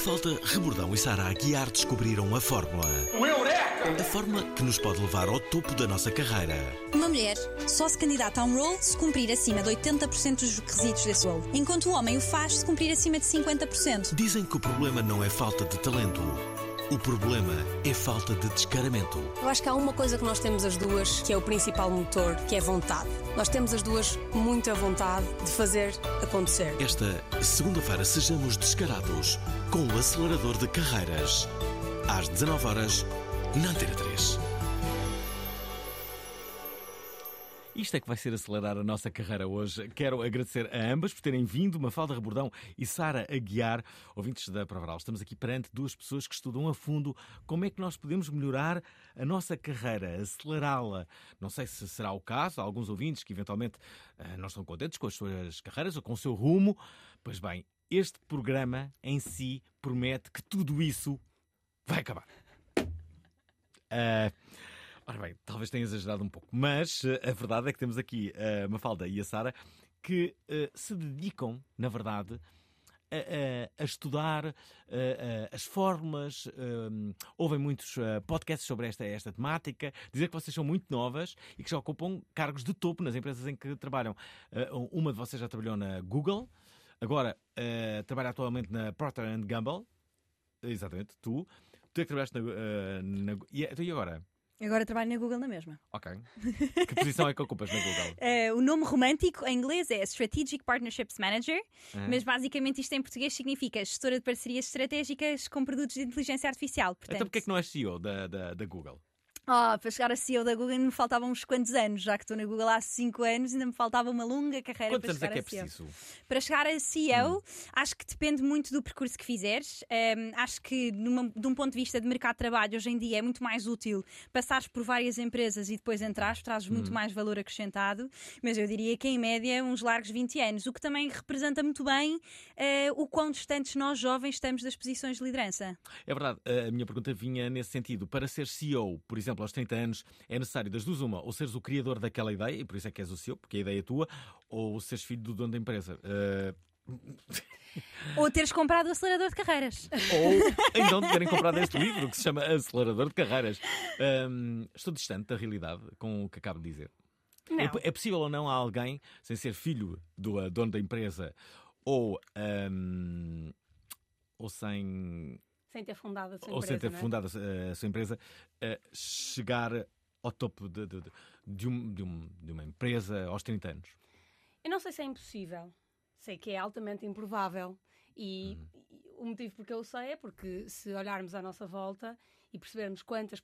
Mafalda, Rebordão e Sara Aguiar descobriram a fórmula. O Eureka! A fórmula que nos pode levar ao topo da nossa carreira. Uma mulher só se candidata a um role se cumprir acima de 80% dos requisitos desse role, enquanto o homem o faz se cumprir acima de 50%. Dizem que o problema não é falta de talento. O problema é falta de descaramento. Eu acho que há uma coisa que nós temos as duas, que é o principal motor, que é vontade. Nós temos as duas muita vontade de fazer acontecer. Esta segunda-feira sejamos descarados com o acelerador de carreiras. Às 19 horas na Antena 3. Isto é que vai ser acelerar a nossa carreira hoje. Quero agradecer a ambas por terem vindo, Mafalda Rebordão e Sara Aguiar, ouvintes da Provaral. Estamos aqui perante duas pessoas que estudam a fundo como é que nós podemos melhorar a nossa carreira, acelerá-la. Não sei se será o caso, há alguns ouvintes que eventualmente eh, não estão contentes com as suas carreiras ou com o seu rumo. Pois bem, este programa em si promete que tudo isso vai acabar. Ah, Ora bem, talvez tenha exagerado um pouco, mas eh, a verdade é que temos aqui a Mafalda e a Sara que eh, se dedicam, na verdade, a, a- a estudar eh, eh, as fórmulas, eh, ouvem muitos eh, podcasts sobre esta, esta temática, dizer que vocês são muito novas e que já ocupam cargos de topo nas empresas em que trabalham. Eh, uma de vocês já trabalhou na Google, agora eh, trabalha atualmente na Procter Gamble, exatamente, tu. Tu é que trabalhaste na. eh, na e, então, e agora? Agora trabalho na Google na mesma. Ok. Que posição é que ocupas na Google? Eh, o nome romântico em inglês é Strategic Partnerships Manager, Ah. mas basicamente isto em português significa gestora de parcerias estratégicas com produtos de inteligência artificial. Portanto, Então porquê é que não és CEO da, da, da Google? Ah, para chegar a CEO da Google ainda me faltavam uns quantos anos, já que estou na Google há 5 anos, ainda me faltava uma longa carreira Quantos para é chegar que é a CEO. preciso? Para chegar a CEO, acho que depende muito do percurso que fizeres. Ahm, acho que, numa- de um ponto de vista de mercado de trabalho, hoje em dia é muito mais útil passares por várias empresas e depois entrares, trazes muito mais valor acrescentado. Mas eu diria que, em média, uns largos 20 anos, o que também representa muito bem eh, o quão distantes nós, jovens, estamos das posições de liderança. É verdade, a minha pergunta vinha nesse sentido. Para ser CEO, por exemplo, aos 30 anos, é necessário das duas uma, ou seres o criador daquela ideia, e por isso é que és o CEO, porque a ideia é tua, ou seres filho do dono da empresa. Eh, Ou teres comprado o acelerador de carreiras. ou não terem comprado este livro, que se chama Acelerador de Carreiras. Ahm, estou distante da realidade com o que acabo de dizer. É, é possível ou não a alguém, sem ser filho do uh, dono da empresa, ou, ahm, ou sem Sem ter fundado a sua ou empresa. sem ter é? fundado a, sua empresa, chegar ao topo de, de, de- um- de um- de uma empresa aos 30 anos? Eu não sei se é impossível. Sei que é altamente improvável. E, e o motivo porque eu sei é porque se olharmos à nossa volta e percebermos quantas,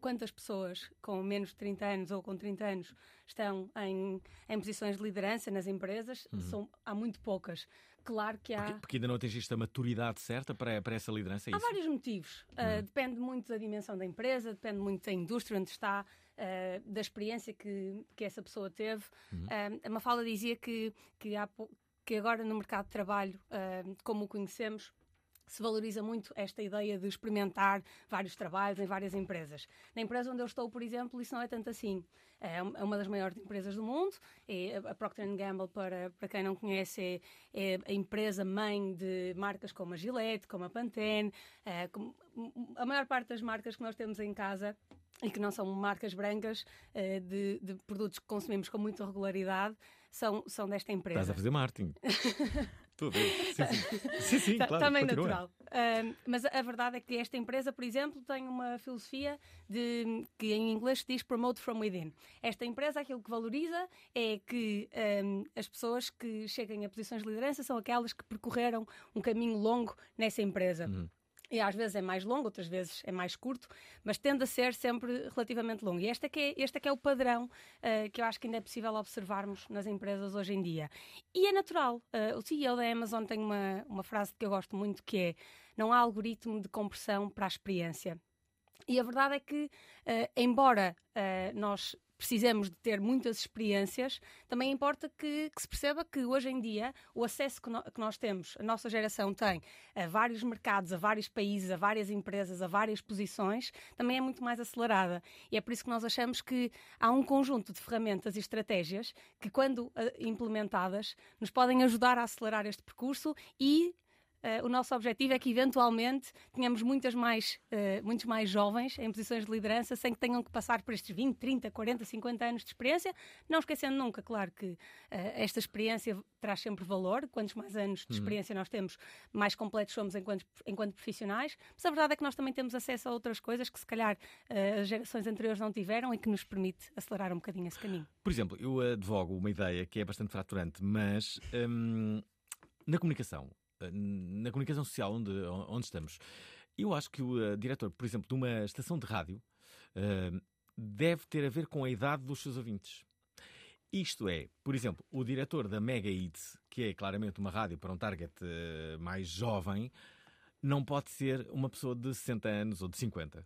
quantas pessoas com menos de 30 anos ou com 30 anos estão em, em posições de liderança nas empresas, são, há muito poucas. Claro que há. Porque, porque ainda não atingiste a maturidade certa para, para essa liderança, é Há vários motivos. Uh, depende muito da dimensão da empresa, depende muito da indústria onde está, uh, da experiência que, que essa pessoa teve. Uh, a Mafalda dizia que, que, há, que agora no mercado de trabalho, como o conhecemos, se valoriza muito esta ideia de experimentar vários trabalhos em várias empresas. Na empresa onde eu estou, por exemplo, isso não é tanto assim. É é uma das maiores empresas do mundo. É a Procter Gamble, para, para quem não conhece, é, é a empresa mãe de marcas como a Gillette, como a Pantene. é, como- a maior parte das marcas que nós temos em casa e que não são marcas brancas eh, de, de produtos que consumimos com muita regularidade são, são desta empresa. Estás a fazer marketing. Estou a ver. Sim, sim. sim, Ta- claro. também continua. natural. Mas a- verdade é que esta empresa, por exemplo, tem uma filosofia de, que em inglês se diz promote from within. Esta empresa, aquilo que valoriza é que ahm, as pessoas que cheguem a posições de liderança são aquelas que percorreram um caminho longo nessa empresa. Uhum. E às vezes é mais longo, outras vezes é mais curto, mas tende a ser sempre relativamente longo. E este é que é, este é, que é o padrão ah, que eu acho que ainda é possível observarmos nas empresas hoje em dia. E é natural. Ah, o CEO da Amazon tem uma, uma frase que eu gosto muito que é não há algoritmo de compressão para a experiência. E a verdade é que, ah, embora nós precisemos de ter muitas experiências, também importa que, que se perceba que hoje em dia o acesso que, no- que nós temos, a nossa geração tem a vários mercados, a vários países, a várias empresas, a várias posições, também é muito mais acelerada. E é por isso que nós achamos que há um conjunto de ferramentas e estratégias que, quando ah, implementadas, nos podem ajudar a acelerar este percurso e eh, o nosso objetivo é que, eventualmente, tenhamos muitas mais, eh, muitos mais jovens em posições de liderança sem que tenham que passar por estes 20, 30, 40, 50 anos de experiência. Não esquecendo nunca, claro, que eh, esta experiência traz sempre valor. Quantos mais anos de experiência nós temos, mais completos somos enquanto, enquanto profissionais. Mas a verdade é que nós também temos acesso a outras coisas que, se calhar, as gerações anteriores não tiveram e que nos permite acelerar um bocadinho esse caminho. Por exemplo, eu advogo uma ideia que é bastante fraturante, mas hum, na comunicação, na comunicação social onde, onde estamos, eu acho que o eh, diretor, por exemplo, de uma estação de rádio eh, deve ter a ver com a idade dos seus ouvintes. Isto é, por exemplo, o diretor da Mega Hits, que é claramente uma rádio para um target eh, mais jovem, não pode ser uma pessoa de 60 anos ou de 50.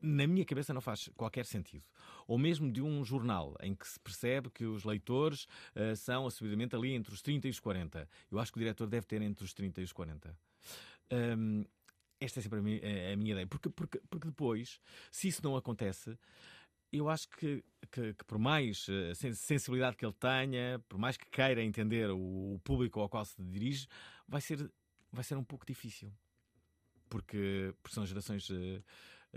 Na minha cabeça não faz qualquer sentido. Ou mesmo de um jornal em que se percebe que os leitores eh, são assumidamente ali entre os 30 e os 40. Eu acho que o diretor deve ter entre os 30 e os 40. Hum, esta é sempre a minha, a minha ideia. Porque, porque, porque depois, se isso não acontece, eu acho que, que- que por mais eh, sen- sensibilidade que ele tenha, por mais que queira entender o, o público ao qual se dirige, vai ser, vai ser um pouco difícil. Porque, porque são gerações eh,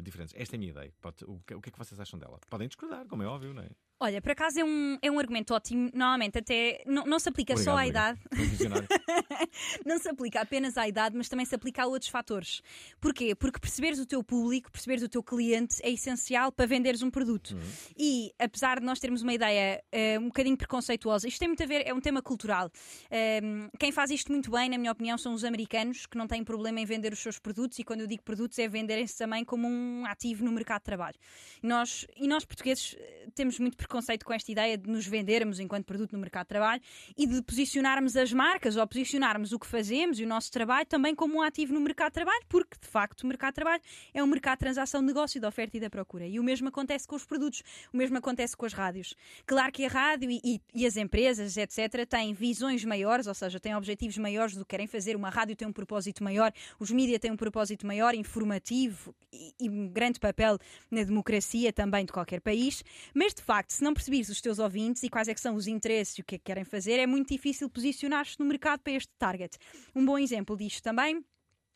diferentes. Esta é a minha ideia. Que, o que é que vocês acham dela? Podem discordar, como é óbvio, não é? Olha, por acaso é um, é um argumento ótimo. Normalmente até não, não se aplica só à Obrigado, idade. obrigado. Não se aplica apenas à idade, mas também se aplica a outros fatores. Porquê? Porque perceberes o teu público, perceberes o teu cliente é essencial para venderes um produto. E apesar de nós termos uma ideia eh, um bocadinho preconceituosa, isto tem muito a ver, é um tema cultural. Ehm, quem faz isto muito bem, na minha opinião, são os americanos, que não têm problema em vender os seus produtos, e quando eu digo produtos, é venderem-se também como um ativo no mercado de trabalho. E nós, e nós portugueses eh, temos muito preconceito com esta ideia de nos vendermos enquanto produto no mercado de trabalho e de posicionarmos as marcas ou posicionarmos o que fazemos e o nosso trabalho também como um ativo no mercado de trabalho, porque de facto o mercado de trabalho é um mercado de transação de negócio, de oferta e da procura. E o mesmo acontece com os produtos, o mesmo acontece com as rádios. Claro que a rádio e, e- e as empresas, etc., têm visões maiores, ou seja, têm objetivos maiores do que querem fazer. Uma rádio tem um propósito maior, os mídias têm um propósito maior, informativo e, e um grande papel na democracia também de qualquer país. Mas de facto, se não perceberes os teus ouvintes e quais é que são os interesses e o que é que querem fazer, é muito difícil posicionar-se no mercado para este target. Um bom exemplo disto também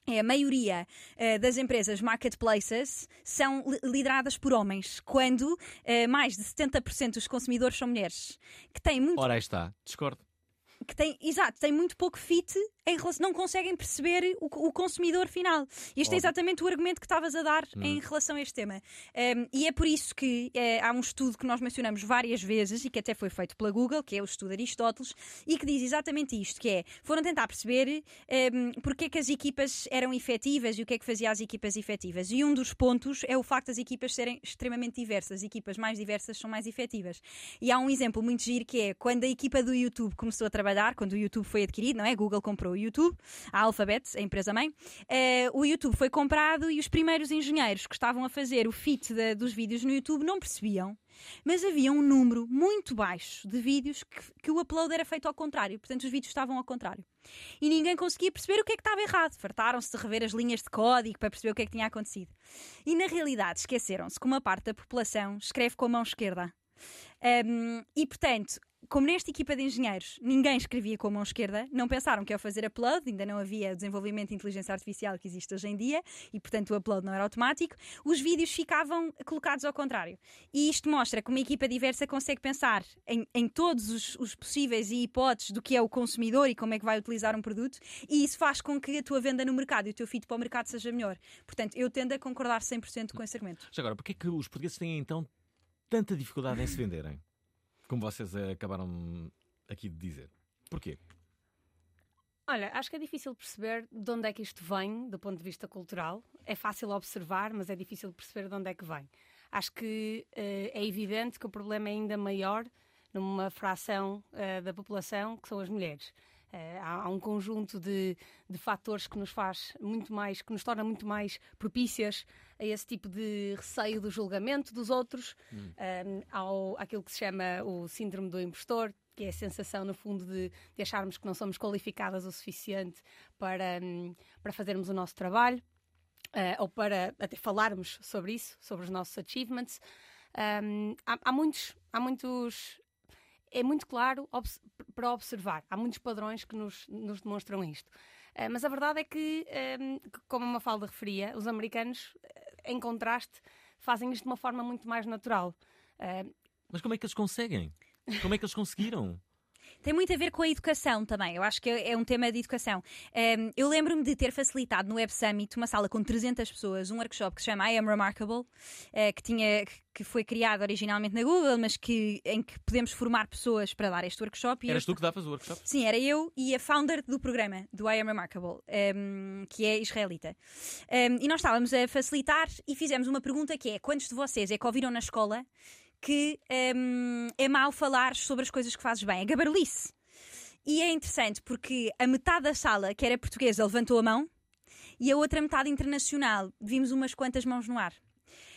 é a maioria eh, das empresas marketplaces são li- lideradas por homens, quando eh, mais de 70% dos consumidores são mulheres, que têm muito Ora, aí está. Discordo. Que têm, exato, têm muito pouco fit em relação, não conseguem perceber o, o consumidor final. Este é Óbvio. exatamente o argumento que estavas a dar em relação a este tema. Um, e é por isso que eh, há um estudo que nós mencionamos várias vezes e que até foi feito pela Google, que é o estudo Aristóteles, e que diz exatamente isto, que é, foram tentar perceber um, porque é que as equipas eram efetivas e o que é que fazia as equipas efetivas. E um dos pontos é o facto das equipas serem extremamente diversas. As equipas mais diversas são mais efetivas. E há um exemplo muito giro que é quando a equipa do YouTube começou a trabalhar, quando o YouTube foi adquirido, não é? Google comprou o YouTube, a Alphabet, a empresa mãe, eh, o YouTube foi comprado e os primeiros engenheiros que estavam a fazer o fit da- dos vídeos no YouTube não percebiam. Mas havia um número muito baixo de vídeos que, que o upload era feito ao contrário, portanto os vídeos estavam ao contrário. E ninguém conseguia perceber o que é que estava errado. Fartaram-se de rever as linhas de código para perceber o que é que tinha acontecido. E na realidade esqueceram-se que uma parte da população escreve com a mão esquerda. Um, e portanto, como nesta equipa de engenheiros ninguém escrevia com a mão esquerda, não pensaram que ao fazer upload, ainda não havia desenvolvimento de inteligência artificial que existe hoje em dia, e portanto o upload não era automático, os vídeos ficavam colocados ao contrário. E isto mostra que uma equipa diversa consegue pensar em, em todos os, os possíveis e hipóteses do que é o consumidor e como é que vai utilizar um produto, e isso faz com que a tua venda no mercado e o teu fit para o mercado seja melhor. Portanto, eu tendo a concordar 100% com esse argumento. Já agora, porquê é que os portugueses têm então tanta dificuldade em se venderem? Como vocês acabaram aqui de dizer. Porquê? Olha, acho que é difícil perceber de onde é que isto vem do ponto de vista cultural. É fácil observar, mas é difícil perceber de onde é que vem. Acho que uh, é evidente que o problema é ainda maior numa fração uh, da população que são as mulheres. Uh, há, há, um conjunto de, de fatores que nos faz muito mais, que nos torna muito mais propícias a esse tipo de receio do julgamento dos outros, hum. um, ao aquilo que se chama o síndrome do impostor, que é a sensação, no fundo, de, de acharmos que não somos qualificadas o suficiente para, um, para fazermos o nosso trabalho. Uh, ou para até falarmos sobre isso, sobre os nossos achievements. Um, há, há, muitos, há muitos é muito claro obs para observar. Há muitos padrões que nos, nos demonstram isto. Uh, mas a verdade é que, um, ehm, como a Mafalda referia, os americanos, eh, em contraste, fazem isto de uma forma muito mais natural. Uh, mas como é que eles conseguem? Como é que eles conseguiram? Tem muito a ver com a educação também. Eu acho que é um tema de educação. Um, eu lembro-me de ter facilitado no Web Summit uma sala com 300 pessoas, um workshop que se chama I Am Remarkable, uh, que, tinha, que foi criado originalmente na Google, mas que, em que podemos formar pessoas para dar este workshop. Eras tu que davas o workshop? Sim, era eu e a founder do programa, do I Am Remarkable, um, que é israelita. Um, e nós estávamos a facilitar e fizemos uma pergunta que é: quantos de vocês é que ouviram na escola que um, é mau falar sobre as coisas que fazes bem. É gabarulice. E é interessante porque a metade da sala, que era portuguesa, levantou a mão e a outra metade internacional, vimos umas quantas mãos no ar.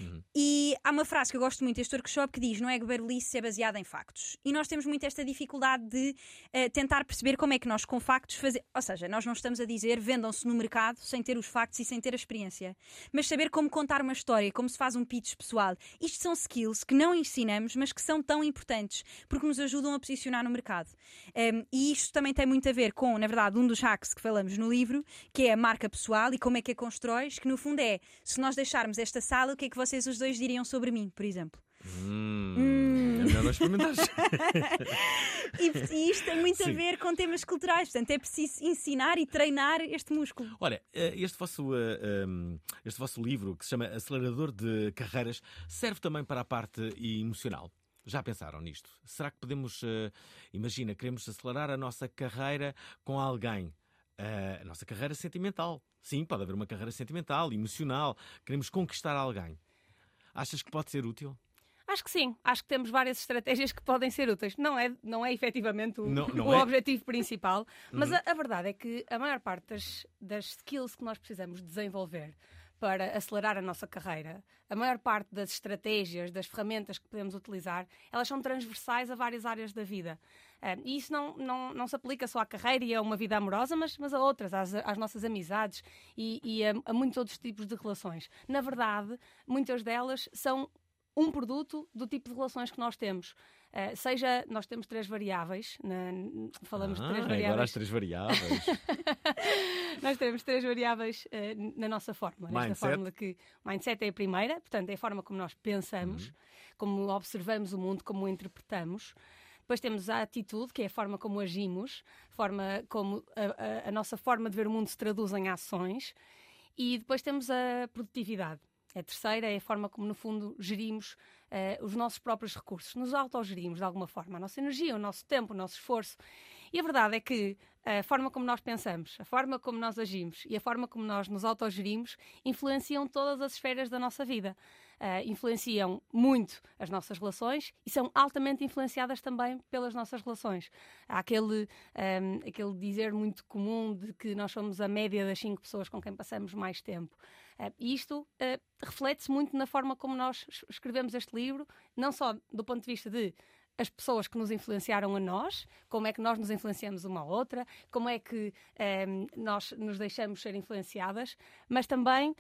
Uhum. E há uma frase que eu gosto muito deste workshop que diz: não é goberlice, é baseada em factos. E nós temos muito esta dificuldade de uh, tentar perceber como é que nós, com factos, fazemos. Ou seja, nós não estamos a dizer vendam-se no mercado sem ter os factos e sem ter a experiência, mas saber como contar uma história, como se faz um pitch pessoal. Isto são skills que não ensinamos, mas que são tão importantes porque nos ajudam a posicionar no mercado. Um, e isto também tem muito a ver com, na verdade, um dos hacks que falamos no livro, que é a marca pessoal e como é que a constróis, que no fundo é se nós deixarmos esta sala, o que é que vocês vocês os dois diriam sobre mim, por exemplo? Hum, hum. É melhor não e, e, isto tem muito Sim. a ver com temas culturais, portanto é preciso ensinar e treinar este músculo. Olha, eh, este vosso, eh, ehm, este vosso livro, que se chama Acelerador de Carreiras, serve também para a parte emocional. Já pensaram nisto? Será que podemos, eh, imagina, queremos acelerar a nossa carreira com alguém? a nossa carreira sentimental. Sim, pode haver uma carreira sentimental, emocional. Queremos conquistar alguém. Achas que pode ser útil? Acho que sim. Acho que temos várias estratégias que podem ser úteis. Não é, não é efetivamente o, não, não o é. objetivo principal, mas uhum. a, a, verdade é que a maior parte das, das skills que nós precisamos desenvolver para acelerar a nossa carreira, a maior parte das estratégias, das ferramentas que podemos utilizar, elas são transversais a várias áreas da vida. Uh, e isso não, não, não se aplica só à carreira e a uma vida amorosa, mas, mas a outras, às, às nossas amizades e, e a, a muitos outros tipos de relações. Na verdade, muitas delas são um produto do tipo de relações que nós temos. Uh, seja, nós temos três variáveis, na, falamos ah, de três variáveis. Agora as três variáveis. nós temos três variáveis uh, na nossa fórmula. Mindset. Nesta fórmula que mindset é a primeira, portanto, é a forma como nós pensamos, uhum. como observamos o mundo, como o interpretamos. Depois temos a atitude, que é a forma como agimos, forma como a, a, a nossa forma de ver o mundo se traduz em ações. E depois temos a produtividade a terceira é a forma como, no fundo, gerimos uh, os nossos próprios recursos, nos autogerimos de alguma forma, a nossa energia, o nosso tempo, o nosso esforço. E a verdade é que a forma como nós pensamos, a forma como nós agimos e a forma como nós nos autogerimos influenciam todas as esferas da nossa vida. Uh, influenciam muito as nossas relações e são altamente influenciadas também pelas nossas relações. Há aquele, um, ehm, aquele dizer muito comum de que nós somos a média das cinco pessoas com quem passamos mais tempo. Uh, isto uh, reflete-se muito na forma como nós escrevemos este livro, não só do ponto de vista de as pessoas que nos influenciaram a nós, como é que nós nos influenciamos uma a outra, como é que um, nós nos deixamos ser influenciadas, mas também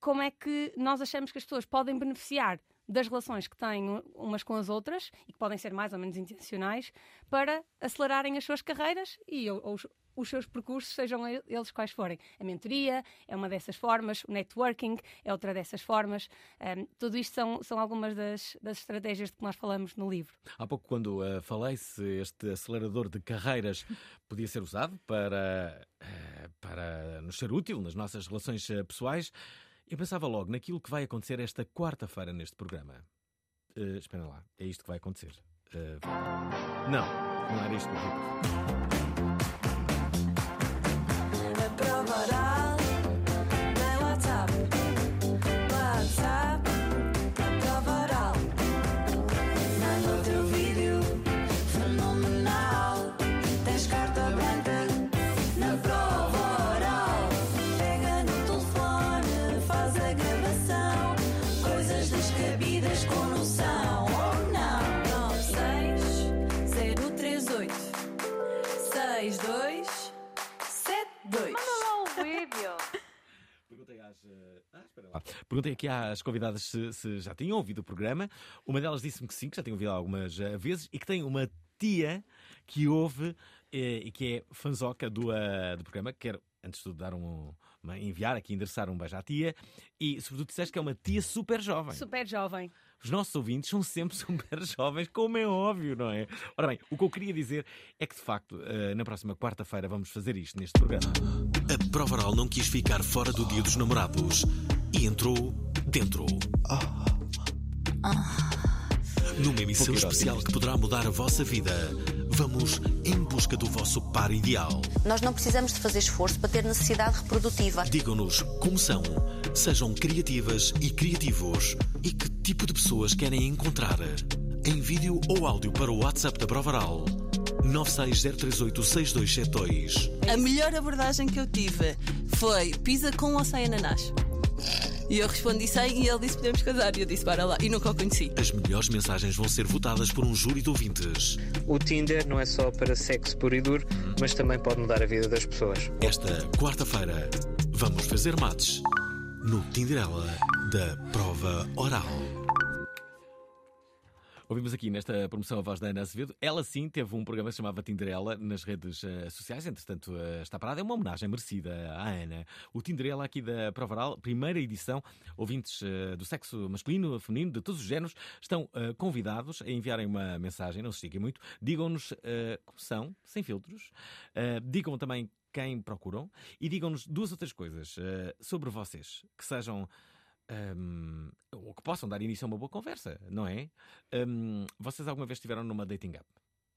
como é que nós achamos que as pessoas podem beneficiar das relações que têm umas com as outras e que podem ser mais ou menos intencionais para acelerarem as suas carreiras e ou, os seus percursos, sejam eles quais forem. A mentoria é uma dessas formas, o networking é outra dessas formas. Um, tudo isto são, são algumas das, das estratégias de que nós falamos no livro. Há pouco, quando uh, falei se este acelerador de carreiras podia ser usado para, uh, para nos ser útil nas nossas relações uh, pessoais, eu pensava logo naquilo que vai acontecer esta quarta-feira neste programa. Uh, espera lá, é isto que vai acontecer. não, não era isto que eu Perguntei aqui às convidadas se, se, já tinham ouvido o programa. Uma delas disse-me que sim, que já tinham ouvido algumas uh, vezes e que tem uma tia que ouve eh, e que é fanzoca do, uh, do programa. Quero, antes de tudo, dar um, uma, enviar aqui, endereçar um beijo à tia e, sobretudo, disseste que é uma tia super jovem. Super jovem. Os nossos ouvintes são sempre super jovens, como é óbvio, não é? Ora bem, o que eu queria dizer é que, de facto, na próxima quarta-feira vamos fazer isto neste programa. A Prova Oral não quis ficar fora do Dia dos Namorados e entrou dentro. Numa emissão especial que poderá mudar a vossa vida, vamos em busca do vosso par ideal. Nós não precisamos de fazer esforço para ter necessidade reprodutiva. Digam-nos como são, sejam criativas e criativos e que tipo de pessoas querem encontrar. Em vídeo ou áudio para o WhatsApp da Provaral 960386272. A melhor abordagem que eu tive foi pizza com ou sem ananás. E eu respondi sem e ele disse podemos casar. E eu disse para lá. E nunca o conheci. As melhores mensagens vão ser votadas por um júri de ouvintes. O Tinder não é só para sexo puro e duro, mas também pode mudar a vida das pessoas. Esta quarta-feira, vamos fazer mates no Tinderela da Prova Oral. Ouvimos aqui nesta promoção a voz da Ana Azevedo. Ela sim teve um programa que se chamava Tinderela nas redes uh, sociais, entretanto uh, está parada. É uma homenagem merecida à Ana. O Tinderela aqui da Provaral, primeira edição. Ouvintes uh, do sexo masculino, feminino, de todos os géneros, estão convidados a enviarem uma mensagem, não se estiguem muito. Digam-nos como são, sem filtros. digam também quem procuram e digam-nos duas outras coisas sobre vocês que sejam um, ou que possam dar início a uma boa conversa, não é? Um, vocês alguma vez estiveram numa dating app?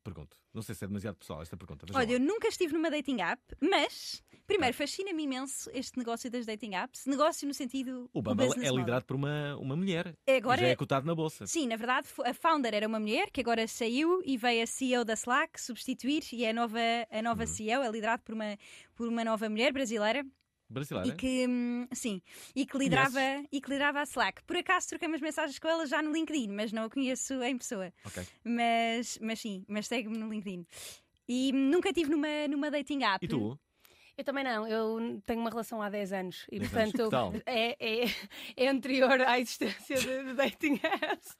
Pergunto. Não sei se é demasiado pessoal esta pergunta. Olha, eu nunca estive numa dating app, mas, primeiro, fascina-me imenso este negócio das dating apps. Negócio no sentido. O Bumble é liderado por uma, uma mulher. É agora, já é cotado na bolsa. Sim, na verdade, a founder era uma mulher que agora saiu e veio a CEO da Slack substituir e é a nova, a nova hum. CEO é liderado por uma, por uma nova mulher brasileira brasileira. E que, hum, sim, e que, liderava, e que liderava a Slack. Por acaso troquei umas mensagens com ela já no LinkedIn, mas não a conheço em pessoa. Okay. Mas, mas sim, mas segue-me no LinkedIn. E nunca estive numa, numa dating app. E tu? Eu também não, eu tenho uma relação há 10 anos e, 10 portanto, anos. É, é, é, anterior à existência de, de dating apps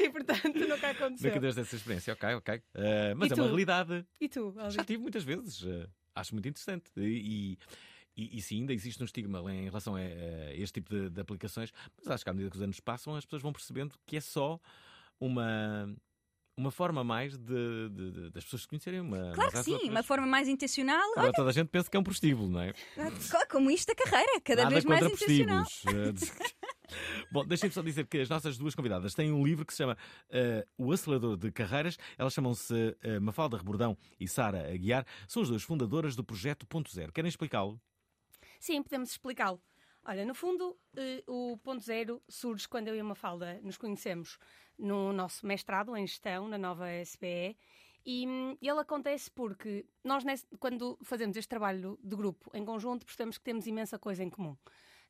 e, portanto, nunca aconteceu. Nunca desde essa experiência, ok, ok. Uh, mas e é tu? uma realidade. E tu, Alvin? Já tive muitas vezes. Uh, acho muito interessante. E, e e, e sim, ainda existe um estigma em relação a, a este tipo de, de, aplicações, mas acho que à medida que os anos passam, as pessoas vão percebendo que é só uma. Uma forma mais de, de, das pessoas se conhecerem uma. Claro que sim, outras. uma forma mais intencional. Agora toda a gente pensa que é um prostíbulo, não é? Como isto da carreira, cada Nada vez mais intencional. Bom, deixem-me só dizer que as nossas duas convidadas têm um livro que se chama uh, O Acelerador de Carreiras. Elas chamam-se uh, Mafalda Rebordão e Sara Aguiar. São as duas fundadoras do Projeto Ponto Zero. Querem explicá-lo? Sim, podemos explicá-lo. Olha, no fundo, eh, o ponto zero surge quando eu e a Mafalda nos conhecemos no nosso mestrado em gestão, na nova SBE, e, hum, ele acontece porque nós, quando fazemos este trabalho de grupo em conjunto, percebemos que temos imensa coisa em comum.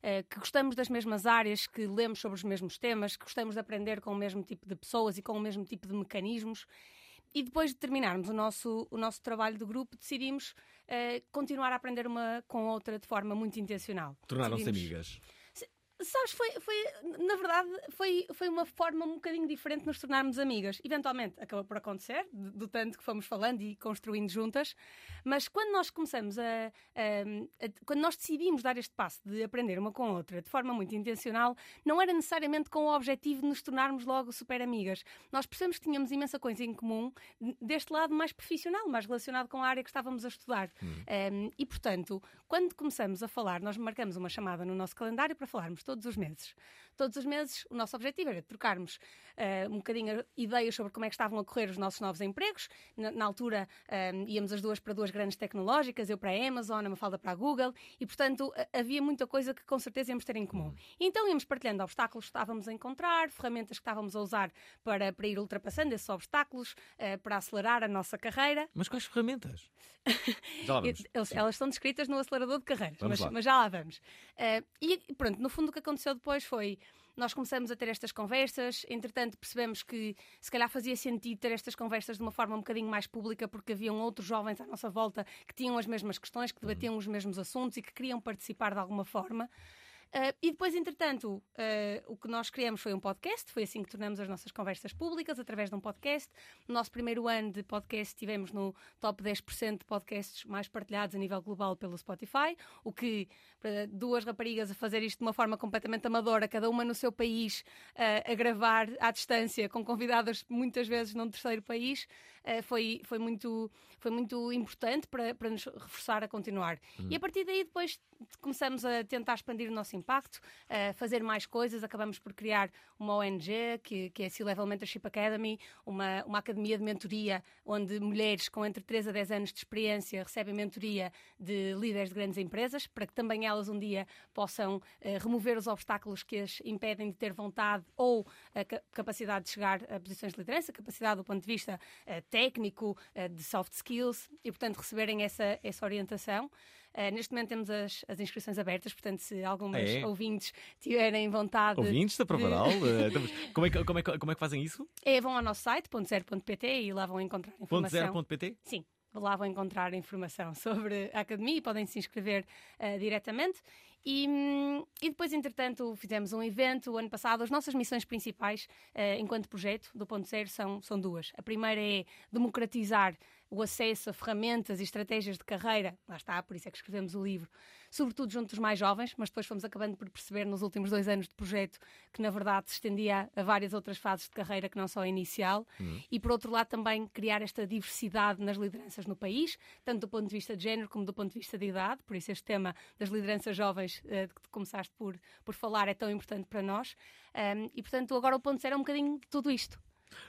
Eh, que gostamos das mesmas áreas, que lemos sobre os mesmos temas, que gostamos de aprender com o mesmo tipo de pessoas e com o mesmo tipo de mecanismos. E depois de terminarmos o nosso, o nosso trabalho de grupo, decidimos continuar a aprender uma com outra de forma muito intencional. Tornaram-se amigas. Sabes, foi, foi, na verdade, foi, foi uma forma um bocadinho diferente de nos tornarmos amigas. Eventualmente acabou por acontecer, do, do tanto que fomos falando e construindo juntas, mas quando nós começamos a, a, a, Quando nós decidimos dar este passo de aprender uma com a outra de forma muito intencional, não era necessariamente com o objetivo de nos tornarmos logo super amigas. Nós percebemos que tínhamos imensa coisa em comum deste lado mais profissional, mais relacionado com a área que estávamos a estudar. Um, e, portanto, quando começamos a falar, nós marcamos uma chamada no nosso calendário para falarmos todos os meses. Todos os meses, o nosso objetivo era trocarmos uh, um bocadinho ideias sobre como é que estavam a correr os nossos novos empregos. Na, na altura, um, íamos as duas para duas grandes tecnológicas, eu para a Amazon, a Mafalda para a Google, e, portanto, havia muita coisa que com certeza íamos ter em comum. E então íamos partilhando obstáculos que estávamos a encontrar, ferramentas que estávamos a usar para, para ir ultrapassando esses obstáculos, uh, para acelerar a nossa carreira. Mas quais ferramentas? já lá vamos. Eles, elas estão descritas no acelerador de carreiras, mas, mas já lá vamos. Uh, e pronto, no fundo o que aconteceu depois foi. Nós começamos a ter estas conversas, entretanto percebemos que se calhar fazia sentido ter estas conversas de uma forma um bocadinho mais pública, porque haviam outros jovens à nossa volta que tinham as mesmas questões, que debatiam os mesmos assuntos e que queriam participar de alguma forma. Uh, e depois, entretanto, uh, o que nós criamos foi um podcast, foi assim que tornamos as nossas conversas públicas, através de um podcast. No nosso primeiro ano de podcast, estivemos no top 10% de podcasts mais partilhados a nível global pelo Spotify, o que, para duas raparigas a fazer isto de uma forma completamente amadora, cada uma no seu país, uh, a gravar à distância, com convidadas muitas vezes num terceiro país, foi, foi, muito, foi muito importante para, para nos reforçar a continuar. E a partir daí, depois começamos a tentar expandir o nosso impacto, a fazer mais coisas. Acabamos por criar uma ONG, que, que é a C-Level Mentorship Academy, uma, uma academia de mentoria onde mulheres com entre 3 a 10 anos de experiência recebem mentoria de líderes de grandes empresas, para que também elas um dia possam uh, remover os obstáculos que as impedem de ter vontade ou a ca capacidade de chegar a posições de liderança, capacidade do ponto de vista uh, técnico, uh, de soft skills, e portanto receberem essa, essa orientação. Uh, neste momento temos as, as, inscrições abertas, portanto, se algumas é. ouvintes tiverem vontade. Ouvintes da Provaral? De... como, é que, como, é que, como é que fazem isso? É, vão ao nosso site, .0.pt, e lá vão encontrar informação. .0.pt? Sim. Lá vão encontrar informação sobre a academia e podem se inscrever uh, diretamente. E, e, depois, entretanto, fizemos um evento o ano passado. As nossas missões principais, uh, enquanto projeto do Ponto Zero, são, são duas. A primeira é democratizar o acesso a ferramentas e estratégias de carreira, lá está, por isso é que escrevemos o livro, sobretudo junto dos mais jovens, mas depois fomos acabando por perceber nos últimos dois anos de projeto que na verdade se estendia a várias outras fases de carreira que não só a inicial, Hum. e por outro lado também criar esta diversidade nas lideranças no país, tanto do ponto de vista de género como do ponto de vista de idade, por isso este tema das lideranças jovens uh, que começaste por, por falar é tão importante para nós, um, e portanto agora o ponto zero é um bocadinho de tudo isto.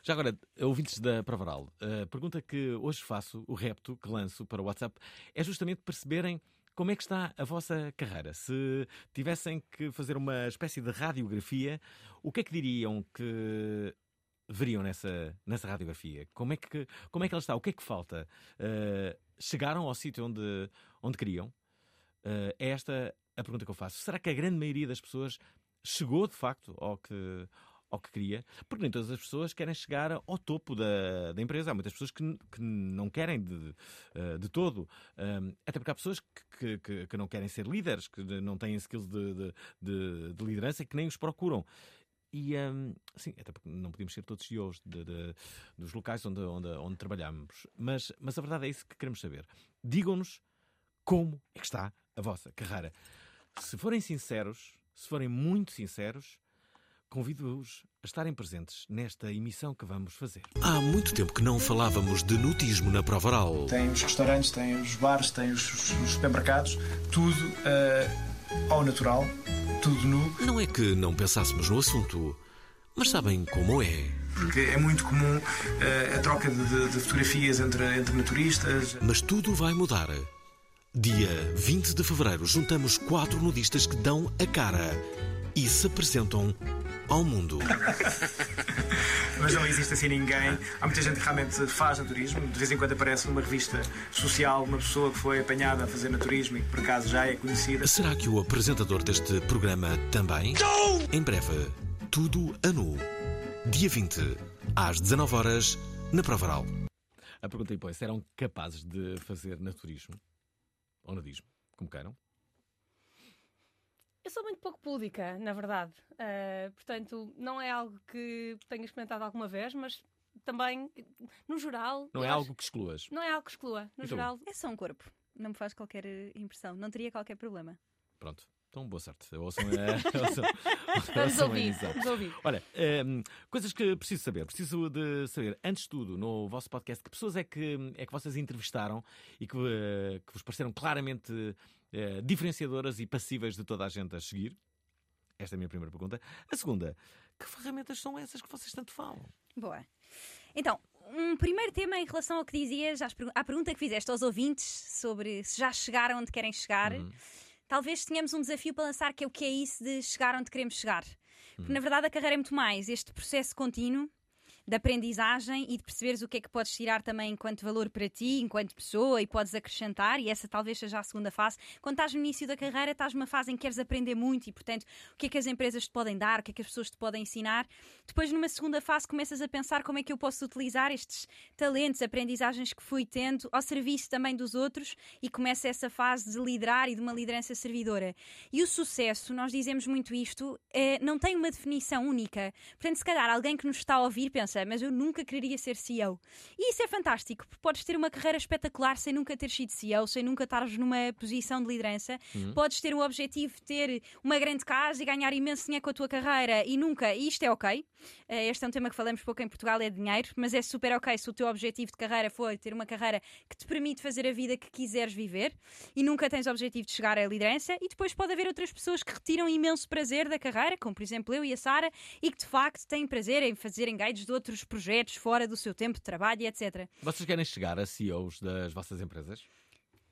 Já agora, ouvintes da Provaral, a pergunta que hoje faço, o repto que lanço para o WhatsApp, é justamente perceberem como é que está a vossa carreira. Se tivessem que fazer uma espécie de radiografia, o que é que diriam que veriam nessa, nessa radiografia? Como é, que, como é que ela está? O que é que falta? Uh, chegaram ao sítio onde, onde queriam? Uh, é esta a pergunta que eu faço. Será que a grande maioria das pessoas chegou de facto ao que, ao que queria, porque nem todas as pessoas querem chegar ao topo da, da empresa. Há muitas pessoas que, que não querem de, de todo. Até porque há pessoas que, que, que, não querem ser líderes, que não têm skills de, de, de, de liderança e que nem os procuram. E sim, até porque não podíamos ser todos CEOs de, de, dos locais onde, onde, onde trabalhamos. Mas, mas a verdade é isso que queremos saber. Digam-nos como é que está a vossa carreira. Se forem sinceros, se forem muito sinceros, convido-os a estarem presentes nesta emissão que vamos fazer. Há muito tempo que não falávamos de nutismo na prova oral. Tem os restaurantes, tem os bares, tem os, os supermercados, tudo uh, ao natural, tudo nu. Não é que não pensássemos no assunto, mas sabem como é. Porque é muito comum uh, a troca de, de, de fotografias entre, entre naturistas. Mas tudo vai mudar. Dia 20 de fevereiro, juntamos quatro nudistas que dão a cara e se apresentam ao mundo. Mas não existe assim ninguém. Há muita gente que realmente faz naturismo. De vez em quando aparece numa revista social uma pessoa que foi apanhada a fazer naturismo e que por acaso já é conhecida. Será que o apresentador deste programa também? Não! Em breve, tudo a nu. Dia 20, às 19 horas, na Provaral. A pergunta aí, pois, eram capazes de fazer naturismo? Ou nudismo, como queiram? Eu sou muito pouco púdica, na verdade. Uh, portanto, não é algo que tenha experimentado alguma vez, mas também, no geral. Não é algo que excluas. Não é algo que exclua. No geral. É só um corpo. Não me faz qualquer impressão. Não teria qualquer problema. Pronto. Então, boa sorte. Ouçam, é, ouçam, vamos ouvir, vamos ouvir. Olha, um, coisas que preciso saber. Preciso de saber, antes de tudo, no vosso podcast, que pessoas é que, é que vocês entrevistaram e que, uh, que vos pareceram claramente uh, diferenciadoras e passíveis de toda a gente a seguir? Esta é a minha primeira pergunta. A segunda, que ferramentas são essas que vocês tanto falam? Boa. Então, um primeiro tema em relação ao que dizias, à pergunta que fizeste aos ouvintes sobre se já chegaram onde querem chegar. Uhum talvez tenhamos um desafio para lançar que é o que é isso de chegar onde queremos chegar. Porque, na verdade, a carreira é muito mais este processo contínuo de aprendizagem e de perceberes o que é que podes tirar também enquanto valor para ti, enquanto pessoa, e podes acrescentar, e essa talvez seja a segunda fase. Quando estás no início da carreira, estás numa fase em que queres aprender muito e, portanto, o que é que as empresas te podem dar, o que é que as pessoas te podem ensinar. Depois, numa segunda fase, começas a pensar como é que eu posso utilizar estes talentos, aprendizagens que fui tendo ao serviço também dos outros e começa essa fase de liderar e de uma liderança servidora. E o sucesso, nós dizemos muito isto, é, não tem uma definição única. Portanto, se calhar alguém que nos está a ouvir pensa, mas eu nunca quereria ser CEO. E isso é fantástico, porque podes ter uma carreira espetacular sem nunca ter sido CEO, sem nunca estares numa posição de liderança. Uhum. Podes ter o objetivo de ter uma grande casa e ganhar imenso dinheiro com a tua carreira e nunca, e isto é ok. Eh, este é um tema que falamos pouco em Portugal, é dinheiro, mas é super ok se o teu objetivo de carreira for ter uma carreira que te permite fazer a vida que quiseres viver e nunca tens o objetivo de chegar à liderança. E depois pode haver outras pessoas que retiram imenso prazer da carreira, como por exemplo eu e a Sara, e que de facto têm prazer em fazer engages de outros projetos fora do seu tempo de trabalho etc. Vocês querem chegar a CEOs das vossas empresas?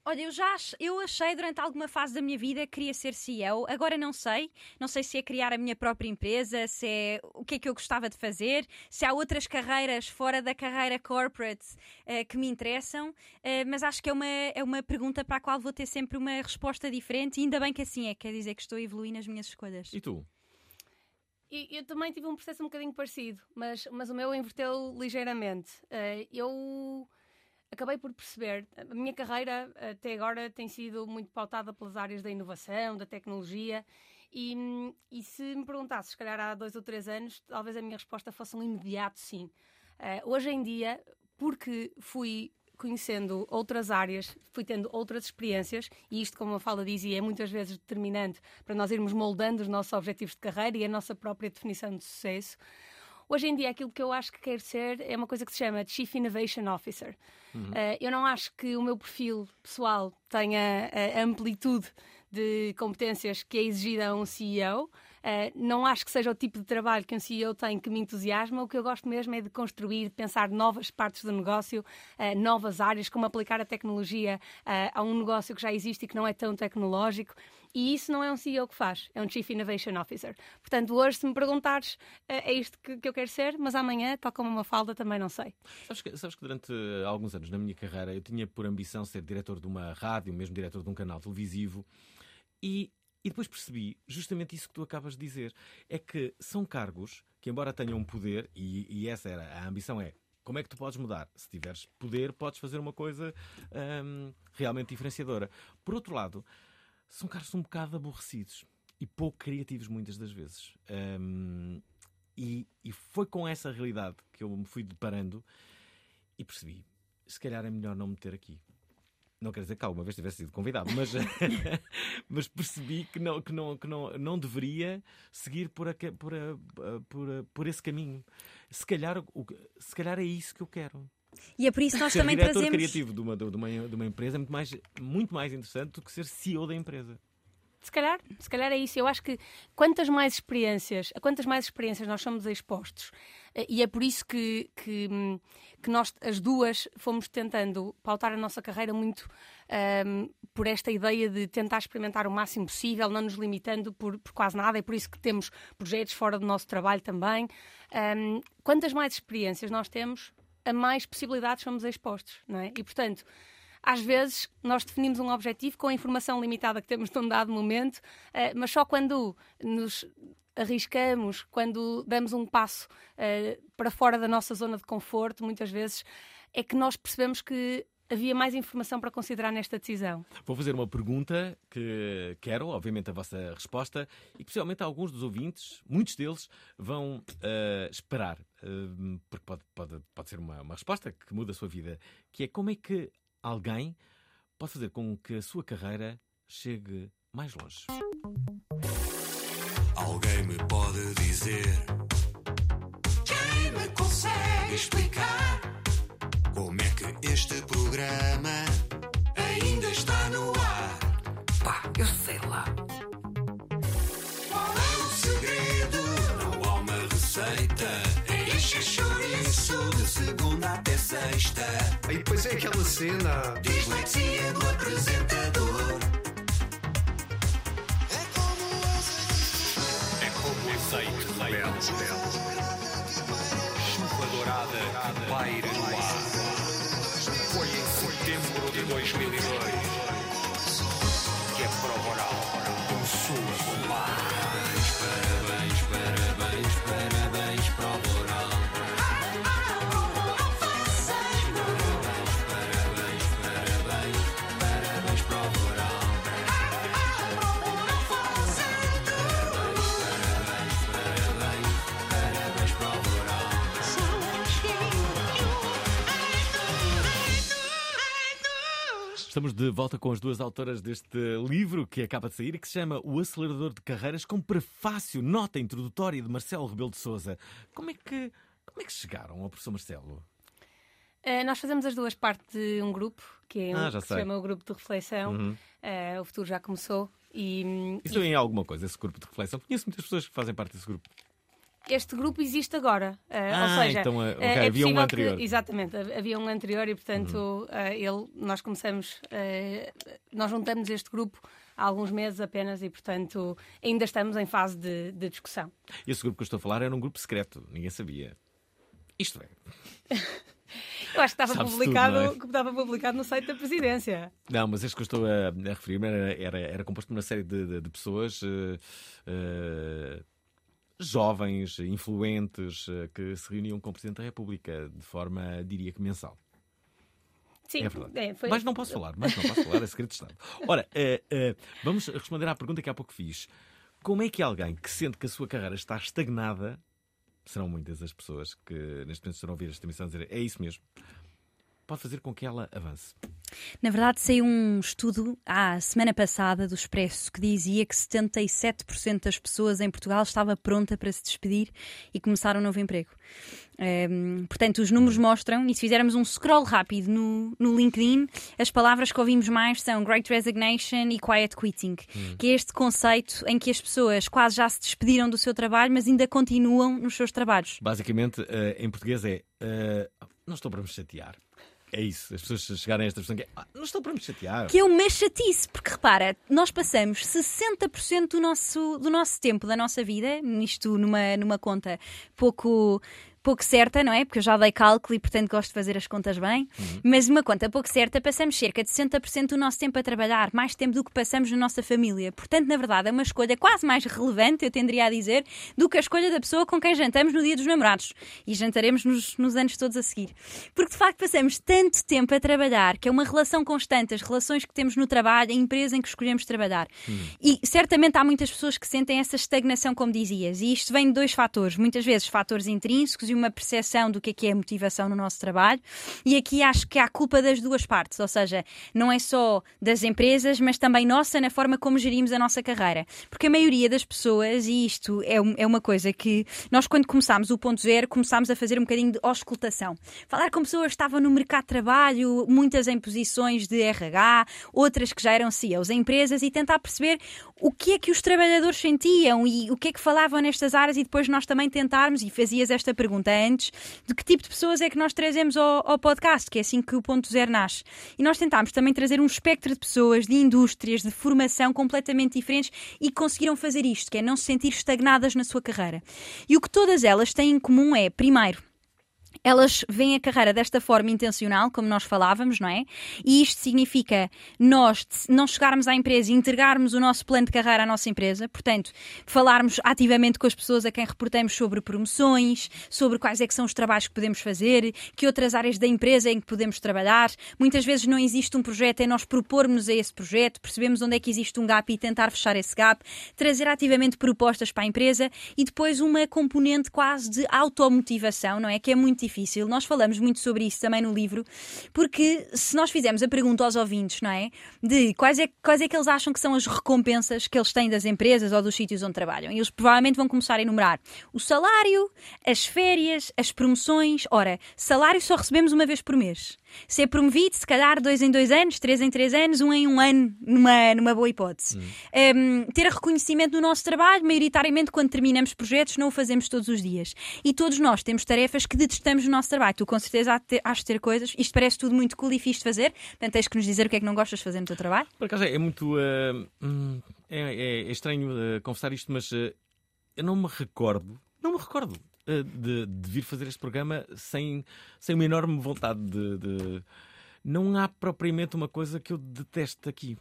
Olha, eu já eu achei durante alguma fase da minha vida que queria ser CEO. Agora não sei. Não sei se é criar a minha própria empresa, se é o que é que eu gostava de fazer, se há outras carreiras fora da carreira corporate uh, que me interessam. Uh, mas acho que é uma, é uma pergunta para a qual vou ter sempre uma resposta diferente. E ainda bem que assim é. Quer dizer que estou a evoluir nas minhas escolhas. E tu? Eu, também tive um processo um bocadinho parecido, mas, mas o meu inverteu ligeiramente. Uh, eu acabei por perceber, a minha carreira até agora tem sido muito pautada pelas áreas da inovação, da tecnologia, e, e se me perguntasse, se calhar há dois ou três anos, talvez a minha resposta fosse um imediato sim. Uh, hoje em dia, porque fui conhecendo outras áreas, fui tendo outras experiências, e isto, como a fala dizia, é muitas vezes determinante para nós irmos moldando os nossos objetivos de carreira e a nossa própria definição de sucesso. Hoje em dia, aquilo que eu acho que quero ser é uma coisa que se chama Chief Innovation Officer. Uhum. Uh, eu não acho que o meu perfil pessoal tenha a amplitude de competências que é exigida a um CEO. Uh, não acho que seja o tipo de trabalho que um CEO tem que me entusiasma. O que eu gosto mesmo é de construir, de pensar novas partes do negócio, uh, novas áreas, como aplicar a tecnologia uh, a um negócio que já existe e que não é tão tecnológico. E isso não é um CEO que faz, é um Chief Innovation Officer. Portanto, hoje, se me perguntares, é isto que, que eu quero ser, mas amanhã, tal como uma falda, também não sei. Sabes que, sabes que durante alguns anos na minha carreira eu tinha por ambição ser diretor de uma rádio, mesmo diretor de um canal televisivo. E e depois percebi justamente isso que tu acabas de dizer: é que são cargos que, embora tenham poder, e, e essa era a ambição, é como é que tu podes mudar? Se tiveres poder, podes fazer uma coisa hum, realmente diferenciadora. Por outro lado, são cargos um bocado aborrecidos e pouco criativos muitas das vezes. Hum, e, e foi com essa realidade que eu me fui deparando e percebi: se calhar é melhor não me ter aqui. Não quer dizer que alguma vez tivesse sido convidado, mas, mas percebi que, não, que, não, que não, não deveria seguir por, a, por, a, por, a, por esse caminho. Se calhar, o, se calhar é isso que eu quero. E é por isso que nós ser também diretor trazemos. criativo de uma, de, uma, de uma empresa é muito mais, muito mais interessante do que ser CEO da empresa. Se calhar, se calhar é isso. Eu acho que quantas mais experiências, a quantas mais experiências nós somos expostos, eh, e é por isso que, que, hum, que nós, as duas, fomos tentando pautar a nossa carreira muito um, por esta ideia de tentar experimentar o máximo possível, não nos limitando por, por quase nada, é por isso que temos projetos fora do nosso trabalho também. Um, quantas mais experiências nós temos, a mais possibilidades somos expostos, não é? E portanto às vezes nós definimos um objetivo com a informação limitada que temos num dado momento, eh, mas só quando nos arriscamos, quando damos um passo eh, para fora da nossa zona de conforto, muitas vezes, é que nós percebemos que havia mais informação para considerar nesta decisão. Vou fazer uma pergunta que quero, obviamente, a vossa resposta e que possivelmente alguns dos ouvintes, muitos deles, vão uh, esperar, uh, porque pode, pode, pode ser uma, uma resposta que muda a sua vida, que é como é que alguém pode fazer com que a sua carreira chegue mais longe. Alguém me pode dizer Quem me consegue explicar Como é que este programa Ainda está no ar chouriço de segunda até sexta. E depois é aquela cena. Dislexia do apresentador. Azeite. Rebelde. Chuva dourada que paira no Estamos de volta com as duas autoras deste livro que acaba de sair e que se chama O Acelerador de Carreiras, com prefácio, nota introdutória de Marcelo Rebelo de Souza. Como é que, como é que chegaram ao professor Marcelo? Uh, nós fazemos as duas partes de um grupo, que, é um, Ah, que se chama o Grupo de Reflexão. Uhum. Uh, o futuro já começou. E, Isso é em alguma coisa, esse grupo de reflexão? Conheço muitas pessoas que fazem parte desse grupo. Este grupo existe agora. Uh, Ah, ou seja, então, uh, uh, ok, é havia um anterior. Uhum. Que, exatamente, hav- havia um anterior e, portanto, uh, ele, nós começamos, uh, nós juntamos este grupo há alguns meses apenas e, portanto, ainda estamos em fase de, de discussão. Esse grupo que eu estou a falar era um grupo secreto, ninguém sabia. Isto é. Eu acho que estava, publicado, tudo, é? que estava publicado no site da presidência. Não, mas este que eu estou a, a referir-me era, era, era composto por uma série de, de- de pessoas eh, eh, jovens, influentes, eh, que se reuniam com o Presidente da República de forma, diria que mensal. Sim, É verdade. é, foi- Mas não posso falar, mas não posso falar, é segredo de Estado. Ora, eh, eh, vamos responder à pergunta que há pouco fiz. Como é que alguém que sente que a sua carreira está estagnada, serão muitas as pessoas que neste momento estarão a ouvir esta emissão dizer é isso mesmo, pode fazer com que ela avance? Na verdade, saiu um estudo à semana passada do Expresso que dizia que 77% das pessoas em Portugal estava pronta para se despedir e começar um novo emprego. Ehm, portanto, os números mostram, e se fizermos um scroll rápido no, no LinkedIn, as palavras que ouvimos mais são Great Resignation e Quiet Quitting, que é este conceito em que as pessoas quase já se despediram do seu trabalho, mas ainda continuam nos seus trabalhos. Basicamente, eh, em português é eh, não estou para me chatear. É isso, as pessoas chegarem a esta expressão que é "Ah, não estou para me chatear. Que é uma chatice, porque repara, nós passamos 60% do nosso, do nosso tempo, da nossa vida, nisto numa, numa conta pouco. Pouco certa, não é? Porque eu já dei cálculo e, portanto, gosto de fazer as contas bem. Mas uma conta pouco certa, passamos cerca de 60% do nosso tempo a trabalhar, mais tempo do que passamos na nossa família. Portanto, na verdade, é uma escolha quase mais relevante, eu tenderia a dizer, do que a escolha da pessoa com quem jantamos no dia dos namorados. E jantaremos nos, nos anos todos a seguir. Porque, de facto, passamos tanto tempo a trabalhar, que é uma relação constante, as relações que temos no trabalho, a empresa em que escolhemos trabalhar. E certamente há muitas pessoas que sentem essa estagnação, como dizias, e isto vem de dois fatores, muitas vezes fatores intrínsecos e uma percepção do que é que é a motivação no nosso trabalho. E aqui acho que há culpa das duas partes, ou seja, não é só das empresas, mas também nossa na forma como gerimos a nossa carreira. Porque a maioria das pessoas, e isto é, é uma coisa que nós, quando começámos o ponto zero, começámos a fazer um bocadinho de auscultação. Falar com pessoas que estavam no mercado de trabalho, muitas em posições de RH, outras que já eram CEOs em empresas, e tentar perceber o que é que os trabalhadores sentiam e o que é que falavam nestas áreas, e depois nós também tentarmos, e fazias esta pergunta antes, de que tipo de pessoas é que nós trazemos ao, ao podcast, que é assim que o ponto zero nasce. E nós tentámos também trazer um espectro de pessoas, de indústrias, de formação completamente diferentes e conseguiram fazer isto, que é não se sentir estagnadas na sua carreira. E o que todas elas têm em comum é, primeiro, elas veem a carreira desta forma intencional, como nós falávamos, não é? E isto significa nós não chegarmos à empresa e entregarmos o nosso plano de carreira à nossa empresa, portanto, falarmos ativamente com as pessoas a quem reportamos sobre promoções, sobre quais é que são os trabalhos que podemos fazer, que outras áreas da empresa em que podemos trabalhar. Muitas vezes não existe um projeto, é nós propormos a esse projeto, percebemos onde é que existe um gap e tentar fechar esse gap, trazer ativamente propostas para a empresa e depois uma componente quase de automotivação, não é? Que é muito difícil. Nós falamos muito sobre isso também no livro, porque se nós fizermos a pergunta aos ouvintes, não é? De quais é, quais é que eles acham que são as recompensas que eles têm das empresas ou dos sítios onde trabalham. E eles provavelmente vão começar a enumerar o salário, as férias, as promoções. Ora, salário só recebemos uma vez por mês. Ser promovido, se calhar, dois em dois anos, três em três anos, um em um ano, numa, numa boa hipótese. Um, ter reconhecimento no nosso trabalho, maioritariamente quando terminamos projetos, não o fazemos todos os dias. E todos nós temos tarefas que detestamos no nosso trabalho. Tu, com certeza, há de ter- has de ter coisas. Isto parece tudo muito cool e fixe de fazer. Portanto, tens que nos dizer o que é que não gostas de fazer no teu trabalho. Por acaso é, é muito. hum, é, é- é estranho ah, confessar isto, mas ah, eu não me recordo, não me recordo de, de vir fazer este programa sem, sem uma enorme vontade de, de- Não há propriamente uma coisa que eu detesto aqui.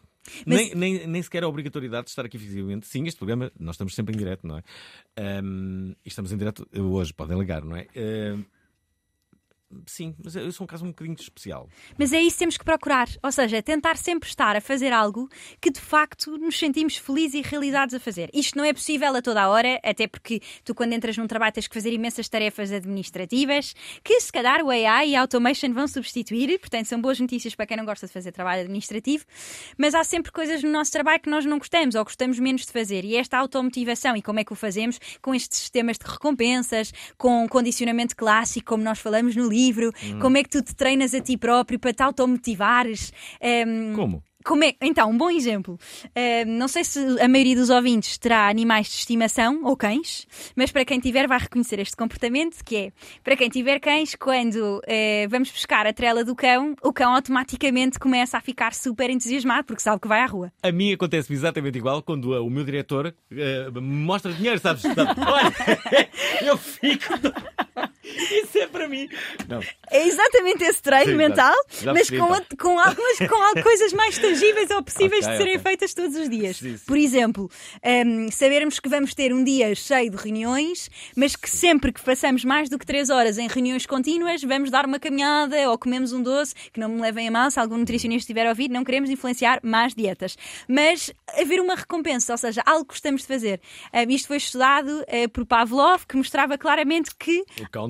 Mas- Nem, nem, nem sequer a obrigatoriedade de estar aqui fisicamente. Sim, este programa, nós estamos sempre em direto, não é? E estamos em direto hoje, podem ligar, não é? Ahm, sim, mas eu sou um caso um bocadinho especial. Mas é isso que temos que procurar. Ou seja, tentar sempre estar a fazer algo que de facto nos sentimos felizes e realizados a fazer. Isto não é possível a toda a hora, até porque tu, quando entras num trabalho, tens que fazer imensas tarefas administrativas que, se calhar, o AI e a automation vão substituir. Portanto, são boas notícias para quem não gosta de fazer trabalho administrativo. Mas há sempre coisas no nosso trabalho que nós não gostamos ou gostamos menos de fazer. E esta automotivação, e como é que o fazemos? Com estes sistemas de recompensas, com condicionamento clássico, como nós falamos no livro. Hum. Como é que tu te treinas a ti próprio para te automotivares? Ehm, Como? como é? Então, um bom exemplo. Ehm, não sei se a maioria dos ouvintes terá animais de estimação ou cães, mas para quem tiver vai reconhecer este comportamento, que é, para quem tiver cães, quando eh, vamos buscar a trela do cão, o cão automaticamente começa a ficar super entusiasmado porque sabe que vai à rua. A mim acontece exatamente igual quando uh, o meu diretor uh, me mostra dinheiro, sabes? Sabe? Olha, eu fico. Isso é para mim. Não. É exatamente esse treino Sim, mental, já mas percebi, com, então. outro- com algumas com coisas mais tangíveis ou possíveis Ok, de serem ok. feitas todos os dias. Sim, sim. Por exemplo, hum, sabermos que vamos ter um dia cheio de reuniões, mas que sempre que passamos mais do que 3 horas em reuniões contínuas, vamos dar uma caminhada ou comemos um doce, que não me levem a mal, se algum nutricionista estiver a ouvir, não queremos influenciar más dietas. Mas haver uma recompensa, ou seja, algo que gostamos de fazer. Hum, isto foi estudado eh, por Pavlov, que mostrava claramente que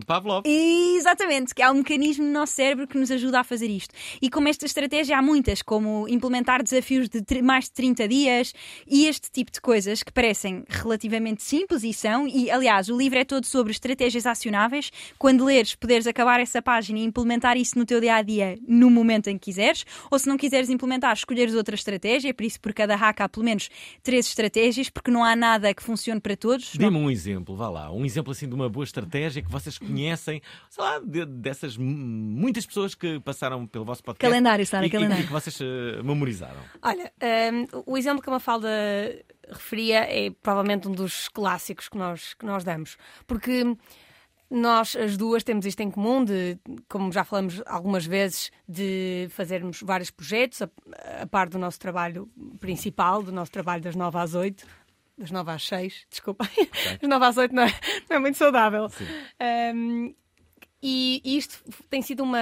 de Pavlov. Exatamente, que há um mecanismo no nosso cérebro que nos ajuda a fazer isto. E como esta estratégia há muitas, como implementar desafios de mais de 30 dias e este tipo de coisas que parecem relativamente simples e são, e aliás, o livro é todo sobre estratégias acionáveis. Quando leres, poderes acabar essa página e implementar isso no teu dia a dia no momento em que quiseres, ou se não quiseres implementar, escolheres outra estratégia, por isso por cada hack há pelo menos três estratégias, porque não há nada que funcione para todos. Dê-me um exemplo, vá lá. Um exemplo assim de uma boa estratégia que vocês conhecem, sei lá, de- dessas muitas pessoas que passaram pelo vosso podcast. Calendário, Sara, e, e- calendário. E que vocês eh, memorizaram. Olha, hum, o exemplo que a Mafalda referia é provavelmente um dos clássicos que nós, que nós damos. Porque nós, as duas, temos isto em comum, de, como já falamos algumas vezes, de fazermos vários projetos, a, a par do nosso trabalho principal, do nosso trabalho das 9 às 8. Das 9 às 6, desculpa. Das 9 às 8 não é, não é muito saudável. Hum, e isto tem sido uma,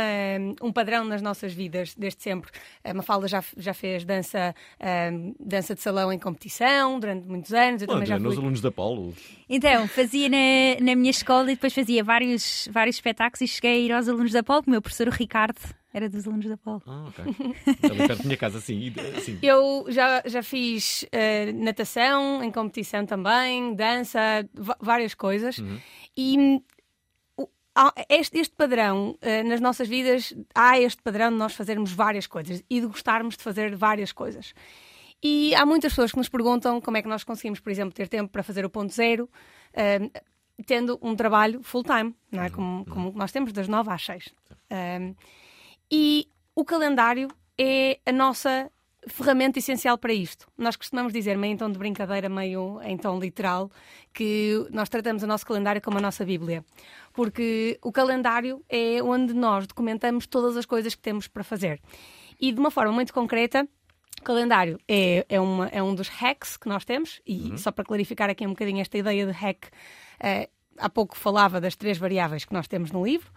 um padrão nas nossas vidas desde sempre. A Mafalda já, já fez dança, ahm, dança de salão em competição durante muitos anos. Eu também Onde? já Nos fui. alunos da Polo. Então, fazia na, na minha escola e depois fazia vários, vários espetáculos e cheguei a ir aos alunos da porque o meu professor o Ricardo era dos alunos da Polo. Ah, ok. Ali perto da minha casa, sim. Sim. Eu já, já fiz eh, natação em competição também, dança, várias coisas. Uhum. E este, este padrão eh, nas nossas vidas, há este padrão de nós fazermos várias coisas e de gostarmos de fazer várias coisas. E há muitas pessoas que nos perguntam como é que nós conseguimos, por exemplo, ter tempo para fazer o ponto zero, eh, tendo um trabalho full-time, não é? Como, como nós temos das 9 às 6. Um, e o calendário é a nossa ferramenta essencial para isto. Nós costumamos dizer, meio em tom de brincadeira, meio em tom literal, que nós tratamos o nosso calendário como a nossa Bíblia. Porque o calendário é onde nós documentamos todas as coisas que temos para fazer. E de uma forma muito concreta, o calendário é, é, uma, é um dos hacks que nós temos, e Uhum. só para clarificar aqui um bocadinho esta ideia de hack, eh, há pouco falava das três variáveis que nós temos no livro.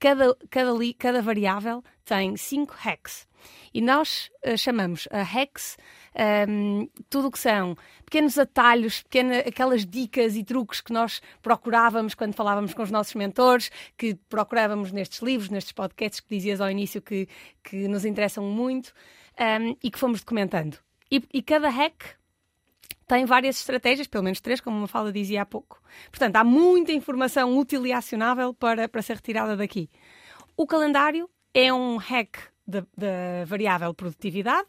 Cada, cada, cada variável tem cinco hacks. E nós eh, chamamos a hacks ehm, tudo o que são pequenos atalhos, pequena, aquelas dicas e truques que nós procurávamos quando falávamos com os nossos mentores, que procurávamos nestes livros, nestes podcasts que dizias ao início que, que nos interessam muito ehm, e que fomos documentando. E, e cada hack tem várias estratégias, pelo menos três, como uma fala dizia há pouco. Portanto, há muita informação útil e acionável para, para ser retirada daqui. O calendário é um hack da, variável produtividade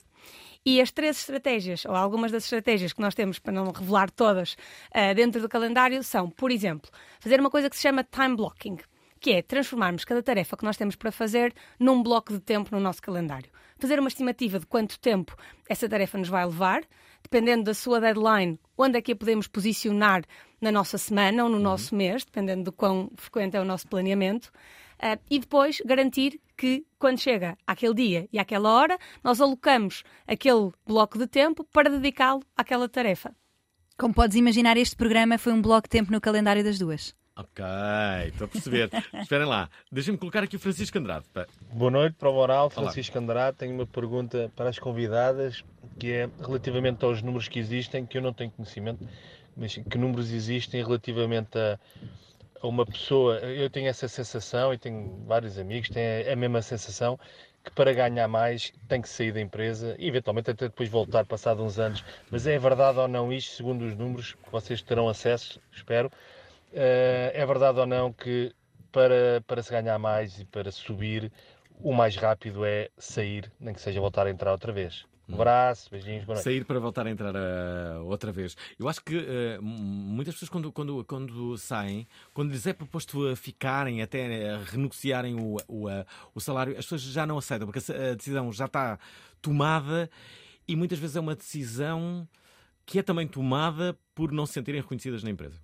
e as três estratégias, ou algumas das estratégias que nós temos, para não revelar todas, ah, dentro do calendário, são, por exemplo, fazer uma coisa que se chama time blocking, que é transformarmos cada tarefa que nós temos para fazer num bloco de tempo no nosso calendário. Fazer uma estimativa de quanto tempo essa tarefa nos vai levar, dependendo da sua deadline, onde é que a podemos posicionar na nossa semana ou no nosso mês, dependendo do quão frequente é o nosso planeamento. Ah, e depois garantir que, quando chega àquele dia e àquela hora, nós alocamos aquele bloco de tempo para dedicá-lo àquela tarefa. Como podes imaginar, este programa foi um bloco de tempo no calendário das duas. Ok, estou a perceber. Esperem lá, deixem-me colocar aqui o Francisco Andrade. pá. Boa noite, para o Moral, Olá. Francisco Andrade. Tenho uma pergunta para as convidadas, que é relativamente aos números que existem, que eu não tenho conhecimento, mas que números existem relativamente a, a uma pessoa. Eu tenho essa sensação, e tenho vários amigos, têm a mesma sensação, que para ganhar mais tem que sair da empresa e eventualmente até depois voltar passado uns anos. Mas é verdade ou não isto, segundo os números que vocês terão acesso, espero, é verdade ou não que para, para se ganhar mais e para subir, o mais rápido é sair, nem que seja voltar a entrar outra vez. Um abraço, beijinhos, boa noite. Sair para voltar a entrar ah, outra vez. Eu acho que m- muitas pessoas, quando, quando, quando saem, quando lhes é proposto a ficarem, até a renegociarem o, o, ah, o salário, as pessoas já não aceitam, porque a decisão já está tomada e muitas vezes é uma decisão que é também tomada por não se sentirem reconhecidas na empresa.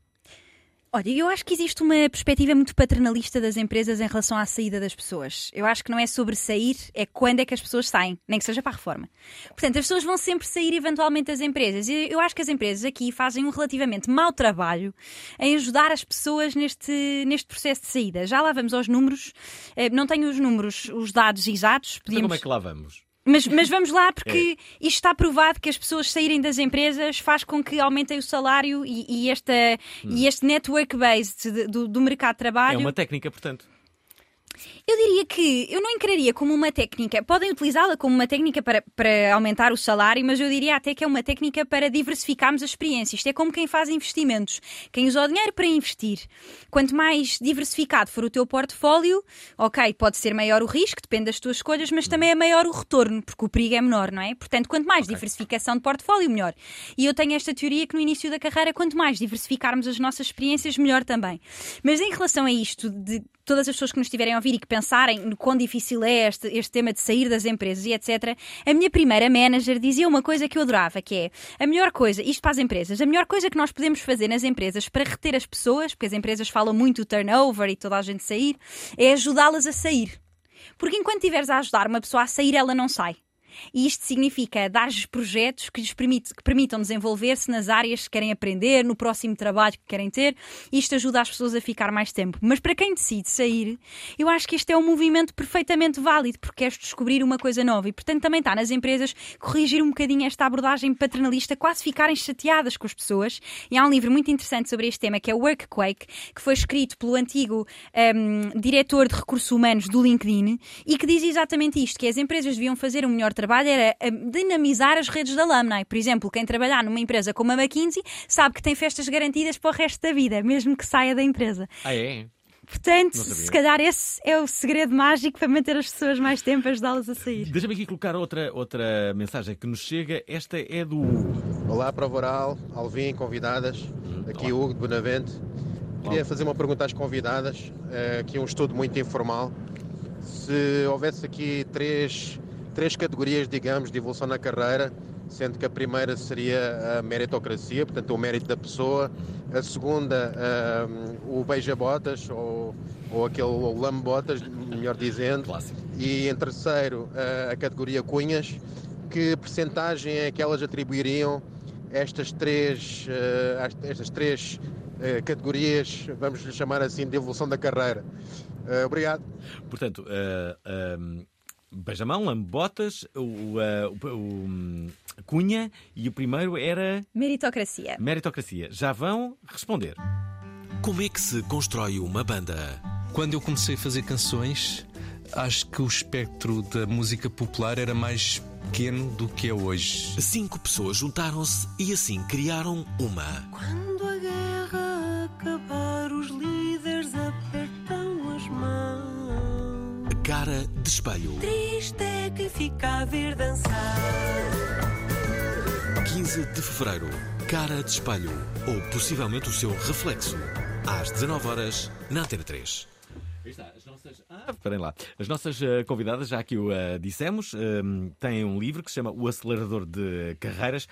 Olha, eu acho que existe uma perspectiva muito paternalista das empresas em relação à saída das pessoas. Eu acho que não é sobre sair, é quando é que as pessoas saem, nem que seja para a reforma. Portanto, as pessoas vão sempre sair eventualmente das empresas. E eu acho que as empresas aqui fazem um relativamente mau trabalho em ajudar as pessoas neste, neste processo de saída. Já lá vamos aos números. Eh, Não tenho os números, os dados exatos. Então como é que lá vamos? Mas, mas vamos lá, porque É. isto está provado que as pessoas saírem das empresas faz com que aumentem o salário e, e esta, e este network based de- do, do mercado de trabalho. É uma técnica, portanto. Eu diria que eu não encararia como uma técnica. Podem utilizá-la como uma técnica para, para aumentar o salário, mas eu diria até que é uma técnica para diversificarmos a experiência. Isto é como quem faz investimentos. Quem usa o dinheiro para investir. Quanto mais diversificado for o teu portfólio, ok, pode ser maior o risco, depende das tuas escolhas, mas também é maior o retorno, porque o perigo é menor, não é? Portanto, quanto mais diversificação de portfólio, melhor. E eu tenho esta teoria que no início da carreira, quanto mais diversificarmos as nossas experiências, melhor também. Mas em relação a isto, de todas as pessoas que nos estiverem a ouvir e que pensarem no quão difícil é este, este tema de sair das empresas e etc., a minha primeira manager dizia uma coisa que eu adorava, que é a melhor coisa, isto para as empresas, a melhor coisa que nós podemos fazer nas empresas para reter as pessoas, porque as empresas falam muito do turnover e toda a gente sair, é ajudá-las a sair. Porque enquanto estiveres a ajudar uma pessoa a sair, ela não sai. E isto significa dar-lhes projetos que lhes permitam desenvolver-se nas áreas que querem aprender, no próximo trabalho que querem ter. Isto ajuda as pessoas a ficar mais tempo. Mas para quem decide sair, eu acho que este é um movimento perfeitamente válido, porque queres descobrir uma coisa nova. E, portanto, também está nas empresas corrigir um bocadinho esta abordagem paternalista, quase ficarem chateadas com as pessoas. E há um livro muito interessante sobre este tema, que é o Workquake, que foi escrito pelo antigo hum, diretor de recursos humanos do LinkedIn e que diz exatamente isto, que as empresas deviam fazer um melhor trabalho era hum, dinamizar as redes da alumni. Por exemplo, quem trabalhar numa empresa como a McKinsey sabe que tem festas garantidas para o resto da vida, mesmo que saia da empresa. Ah, é? Portanto, se calhar esse é o segredo mágico para manter as pessoas mais tempo, ajudá-las a sair. Deixa-me aqui colocar outra, outra mensagem que nos chega. Esta é do Hugo. Olá, Prova Oral, Alvin, convidadas. Aqui o Hugo de Benavente. Queria fazer uma pergunta às convidadas. eh, Aqui um estudo muito informal. Se houvesse aqui três, três categorias, digamos, de evolução na carreira, sendo que a primeira seria a meritocracia, portanto, o mérito da pessoa, a segunda, um, o beija-botas, ou, ou aquele lambe-botas, melhor dizendo, e em terceiro, a, a categoria cunhas, que percentagem é que elas atribuiriam estas três, uh, estas três uh, categorias, vamos lhe chamar assim, de evolução da carreira. Uh, obrigado. Portanto, um, Beijamão, Lambotas, o, o, o, o, Cunha e o primeiro era. Meritocracia. Meritocracia. Já vão responder. Como é que se constrói uma banda? Quando eu comecei a fazer canções, acho que o espectro da música popular era mais pequeno do que é hoje. Cinco pessoas juntaram-se e assim criaram uma. Quando a guerra acabar, os líderes mãos. Cara de espelho. Triste é quem fica a ver dançar. 15 de fevereiro. Cara de espelho. Ou possivelmente o seu reflexo. Às 19 horas na Antena 3. As nossas... Ah, lá. As nossas uh, convidadas, já que o uh, dissemos, um, têm um livro que se chama O Acelerador de Carreiras.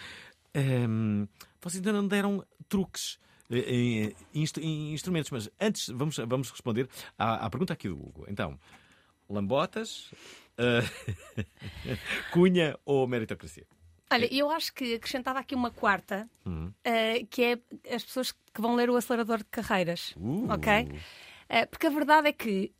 Um, vocês ainda não deram truques. Em, em, instrumentos, mas antes vamos, vamos responder à, à pergunta aqui do Hugo. Então, lambotas, uh, cunha ou meritocracia? Olha, eu acho que acrescentava aqui uma quarta, Uhum. uh, que é as pessoas que vão ler o acelerador de carreiras. Uh. Ok? Uh, porque a verdade é que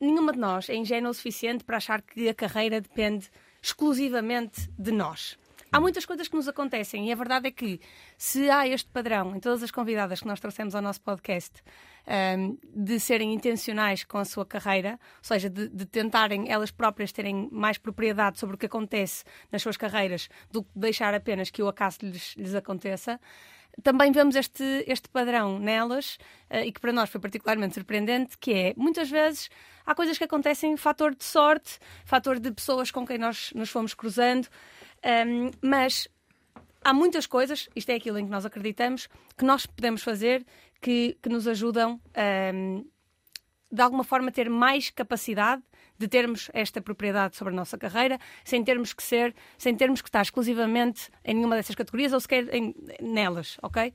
nenhuma de nós é ingênua o suficiente para achar que a carreira depende exclusivamente de nós. Há muitas coisas que nos acontecem e a verdade é que se há este padrão em todas as convidadas que nós trouxemos ao nosso podcast um, de serem intencionais com a sua carreira, ou seja, de, de, tentarem elas próprias terem mais propriedade sobre o que acontece nas suas carreiras do que deixar apenas que o acaso lhes, lhes aconteça, também vemos este, este padrão nelas uh, e que para nós foi particularmente surpreendente, que é muitas vezes há coisas que acontecem fator de sorte, fator de pessoas com quem nós nos fomos cruzando, um, mas há muitas coisas, isto é aquilo em que nós acreditamos, que nós podemos fazer que, que nos ajudam um, de alguma forma ter mais capacidade de termos esta propriedade sobre a nossa carreira, sem termos que ser, sem termos que estar exclusivamente em nenhuma dessas categorias ou sequer em, nelas, ok?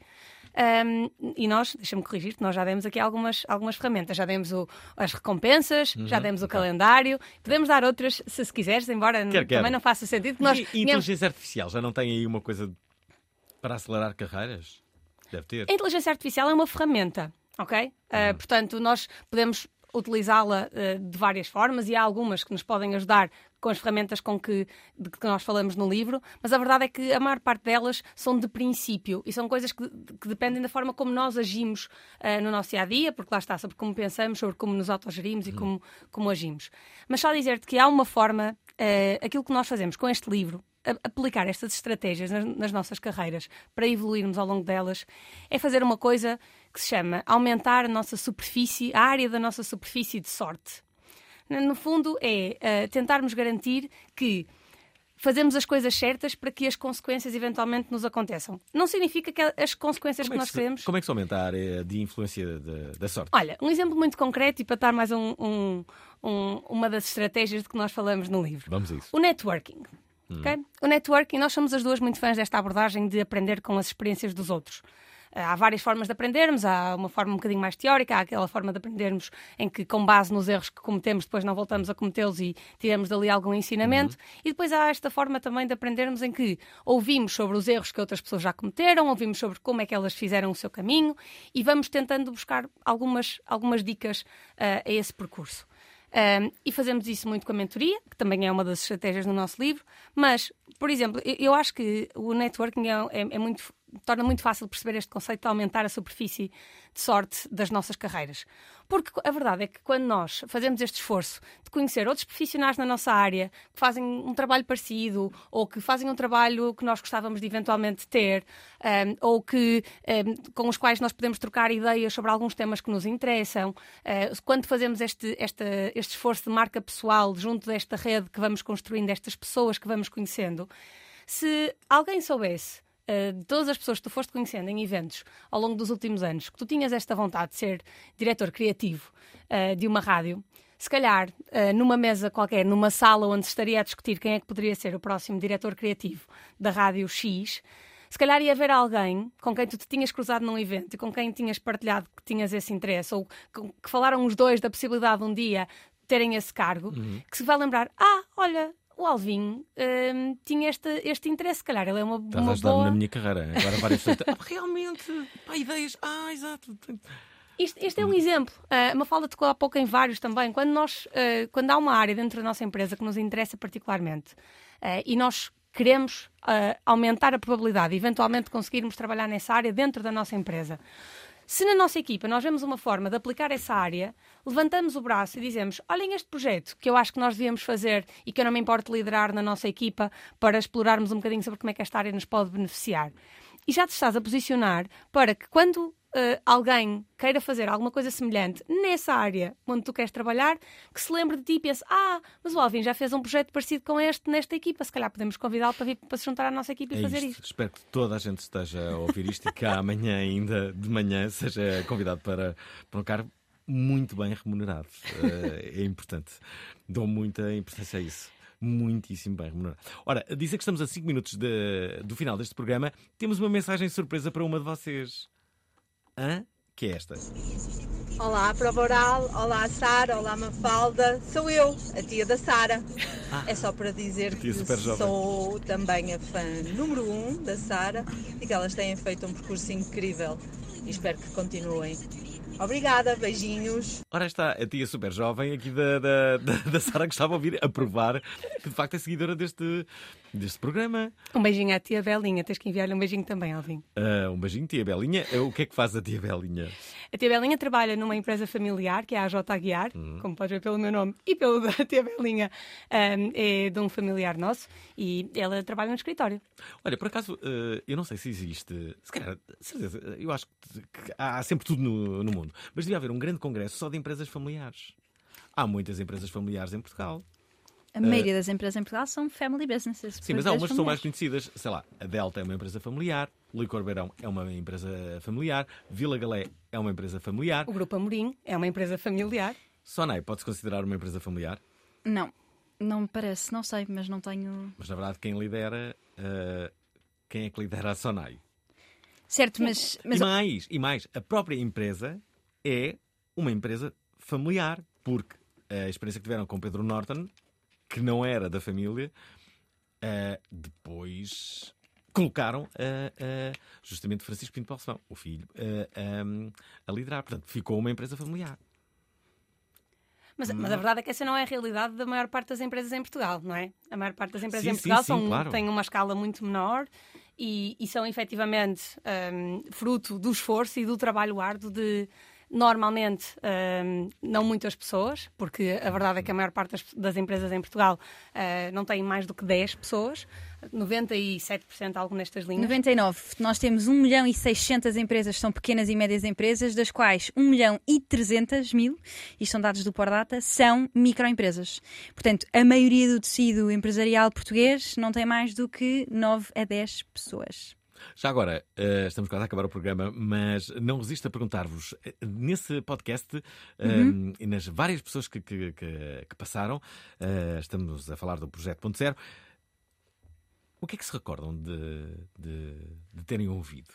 Um, e nós, deixa-me corrigir, nós já demos aqui algumas, algumas ferramentas. Já demos o, as recompensas, Uhum, já demos o calendário, podemos dar outras se, se quiseres, embora Quero, quero. também não faça sentido. que Nós, E inteligência artificial já não tem aí uma coisa para acelerar carreiras? Deve ter. A inteligência artificial é uma ferramenta, ok? Uh, portanto, nós podemos utilizá-la uh, de várias formas e há algumas que nos podem ajudar com as ferramentas com que, de que nós falamos no livro, mas a verdade é que a maior parte delas são de princípio e são coisas que, que dependem da forma como nós agimos uh, no nosso dia a dia, porque lá está, sobre como pensamos, sobre como nos autogerimos e como, como agimos. Mas só dizer-te que há uma forma, uh, aquilo que nós fazemos com este livro, aplicar estas estratégias nas, nas, nossas carreiras para evoluirmos ao longo delas é fazer uma coisa que se chama aumentar a nossa superfície, a área da nossa superfície de sorte. No fundo, é uh, tentarmos garantir que fazemos as coisas certas para que as consequências eventualmente nos aconteçam. Não significa que as consequências como que é nós que queremos. Como é que se aumenta a área de influência da sorte? Olha, um exemplo muito concreto e para dar mais um, um, um, uma das estratégias de que nós falamos no livro. Vamos a isso. O networking. Okay? O networking, nós somos as duas muito fãs desta abordagem de aprender com as experiências dos outros. Há várias formas de aprendermos, há uma forma um bocadinho mais teórica, há aquela forma de aprendermos em que, com base nos erros que cometemos, depois não voltamos a cometê-los e tiramos dali algum ensinamento. Uhum. E depois há esta forma também de aprendermos em que ouvimos sobre os erros que outras pessoas já cometeram, ouvimos sobre como é que elas fizeram o seu caminho e vamos tentando buscar algumas, algumas dicas uh, a esse percurso. Um, e fazemos isso muito com a mentoria, que também é uma das estratégias no nosso livro. Mas, por exemplo, eu, eu acho que o networking é, é, é muito, torna muito fácil perceber este conceito de aumentar a superfície de sorte das nossas carreiras. Porque a verdade é que quando nós fazemos este esforço de conhecer outros profissionais na nossa área que fazem um trabalho parecido ou que fazem um trabalho que nós gostávamos de eventualmente ter um, ou que, um, com os quais nós podemos trocar ideias sobre alguns temas que nos interessam, uh, quando fazemos este, este, este esforço de marca pessoal junto desta rede que vamos construindo, destas pessoas que vamos conhecendo, se alguém soubesse de todas as pessoas que tu foste conhecendo em eventos ao longo dos últimos anos, que tu tinhas esta vontade de ser diretor criativo uh, de uma rádio, se calhar, uh, numa mesa qualquer, numa sala onde se estaria a discutir quem é que poderia ser o próximo diretor criativo da Rádio X, se calhar ia haver alguém com quem tu te tinhas cruzado num evento e com quem tinhas partilhado que tinhas esse interesse, ou que, que falaram os dois da possibilidade de um dia terem esse cargo, Uhum. que se vai lembrar: ah, olha, o Alvin hum, tinha este, este interesse, se calhar ele é uma, Estás a uma ajudar-me boa. na minha carreira. Agora várias pessoas. Ah, realmente, pá, ideias. Ah, exato. Isto, este é um exemplo. Uh, uma fala tocou há pouco em vários também. Quando, nós, uh, quando há uma área dentro da nossa empresa que nos interessa particularmente uh, e nós queremos uh, aumentar a probabilidade de eventualmente conseguirmos trabalhar nessa área dentro da nossa empresa. Se na nossa equipa nós vemos uma forma de aplicar essa área, levantamos o braço e dizemos: olhem este projeto que eu acho que nós devíamos fazer e que eu não me importo liderar na nossa equipa para explorarmos um bocadinho sobre como é que esta área nos pode beneficiar. E já te estás a posicionar para que quando uh, alguém queira fazer alguma coisa semelhante nessa área onde tu queres trabalhar, que se lembre de ti e pense: ah, mas o Alvin já fez um projeto parecido com este nesta equipa, se calhar podemos convidá-lo para vir para se juntar à nossa equipa e É fazer isto. isto. Espero que toda a gente esteja a ouvir isto e que amanhã, ainda de manhã, seja convidado para, para um cargo muito bem remunerado. Eh, é importante. Dou muita importância a isso. Muitíssimo bem remunerado. Ora, dizer que estamos a 5 minutos de- do final deste programa, temos uma mensagem surpresa para uma de vocês. Hã? Que é esta. Olá, Prova Oral, olá Sara, olá Mafalda, sou eu, a tia da Sara. É só para dizer que jovem. sou também a fã número um da Sara e que elas têm feito um percurso incrível e espero que continuem. Obrigada, beijinhos. Ora está a tia super jovem aqui da, da, da, da Sara que estava a ouvir a provar que de facto é seguidora deste, deste programa. Um beijinho à tia Belinha, tens que enviar-lhe um beijinho também, Alvin. Ah, um beijinho, tia Belinha. Ah, O que é que faz a tia Belinha? A tia Belinha trabalha numa empresa familiar, que é a J Aguiar, como podes ver pelo meu nome e pelo da tia Belinha, ahm, é de um familiar nosso e ela trabalha no escritório. Olha, por acaso, eh, eu não sei se existe, se calhar, certeza, eu acho que, que há sempre tudo no, no mundo, mas devia haver um grande congresso só de empresas familiares. Há muitas empresas familiares em Portugal. A maioria das empresas em Portugal são family businesses. Sim, mas há umas que são mais conhecidas. Sei lá, a Delta é uma empresa familiar, Licor Beirão é uma empresa familiar, Vila Galé é uma empresa familiar. O Grupo Amorim é uma empresa familiar. Sonai pode-se considerar uma empresa familiar, Não, não me parece, não sei, mas não tenho. mas na verdade quem lidera, eh, quem é que lidera a Sonai? Certo, mas. mas E mais, e mais, a própria empresa é uma empresa familiar, porque a experiência que tiveram com Pedro Norton, que não era da família, eh, depois colocaram eh, eh, justamente Francisco Pinto Balsemão, o filho, eh, ehm, a liderar. Portanto, ficou uma empresa familiar. Mas, mas a verdade é que essa não é a realidade da maior parte das empresas em Portugal, não é? A maior parte das empresas Sim, em sim, Portugal sim, são, claro. têm uma escala muito menor e, e são efetivamente hum, fruto do esforço e do trabalho árduo de normalmente hum, não muitas pessoas, porque a verdade é que a maior parte das, das empresas em Portugal ah, não tem mais do que 10 pessoas, 97% algo nestas linhas. 99. Nós temos 1 milhão e 600 empresas são pequenas e médias empresas, das quais 1 milhão e 300 mil, isto são dados do Pordata, são microempresas. Portanto, a maioria do tecido empresarial português não tem mais do que 9 a 10 pessoas. Já agora, eh, estamos quase a acabar o programa, mas não resisto a perguntar-vos, eh, nesse podcast eh, Uhum. e nas várias pessoas que, que- que- que passaram, eh, estamos a falar do Projeto Ponto Zero, o que é que se recordam de, de- de terem ouvido?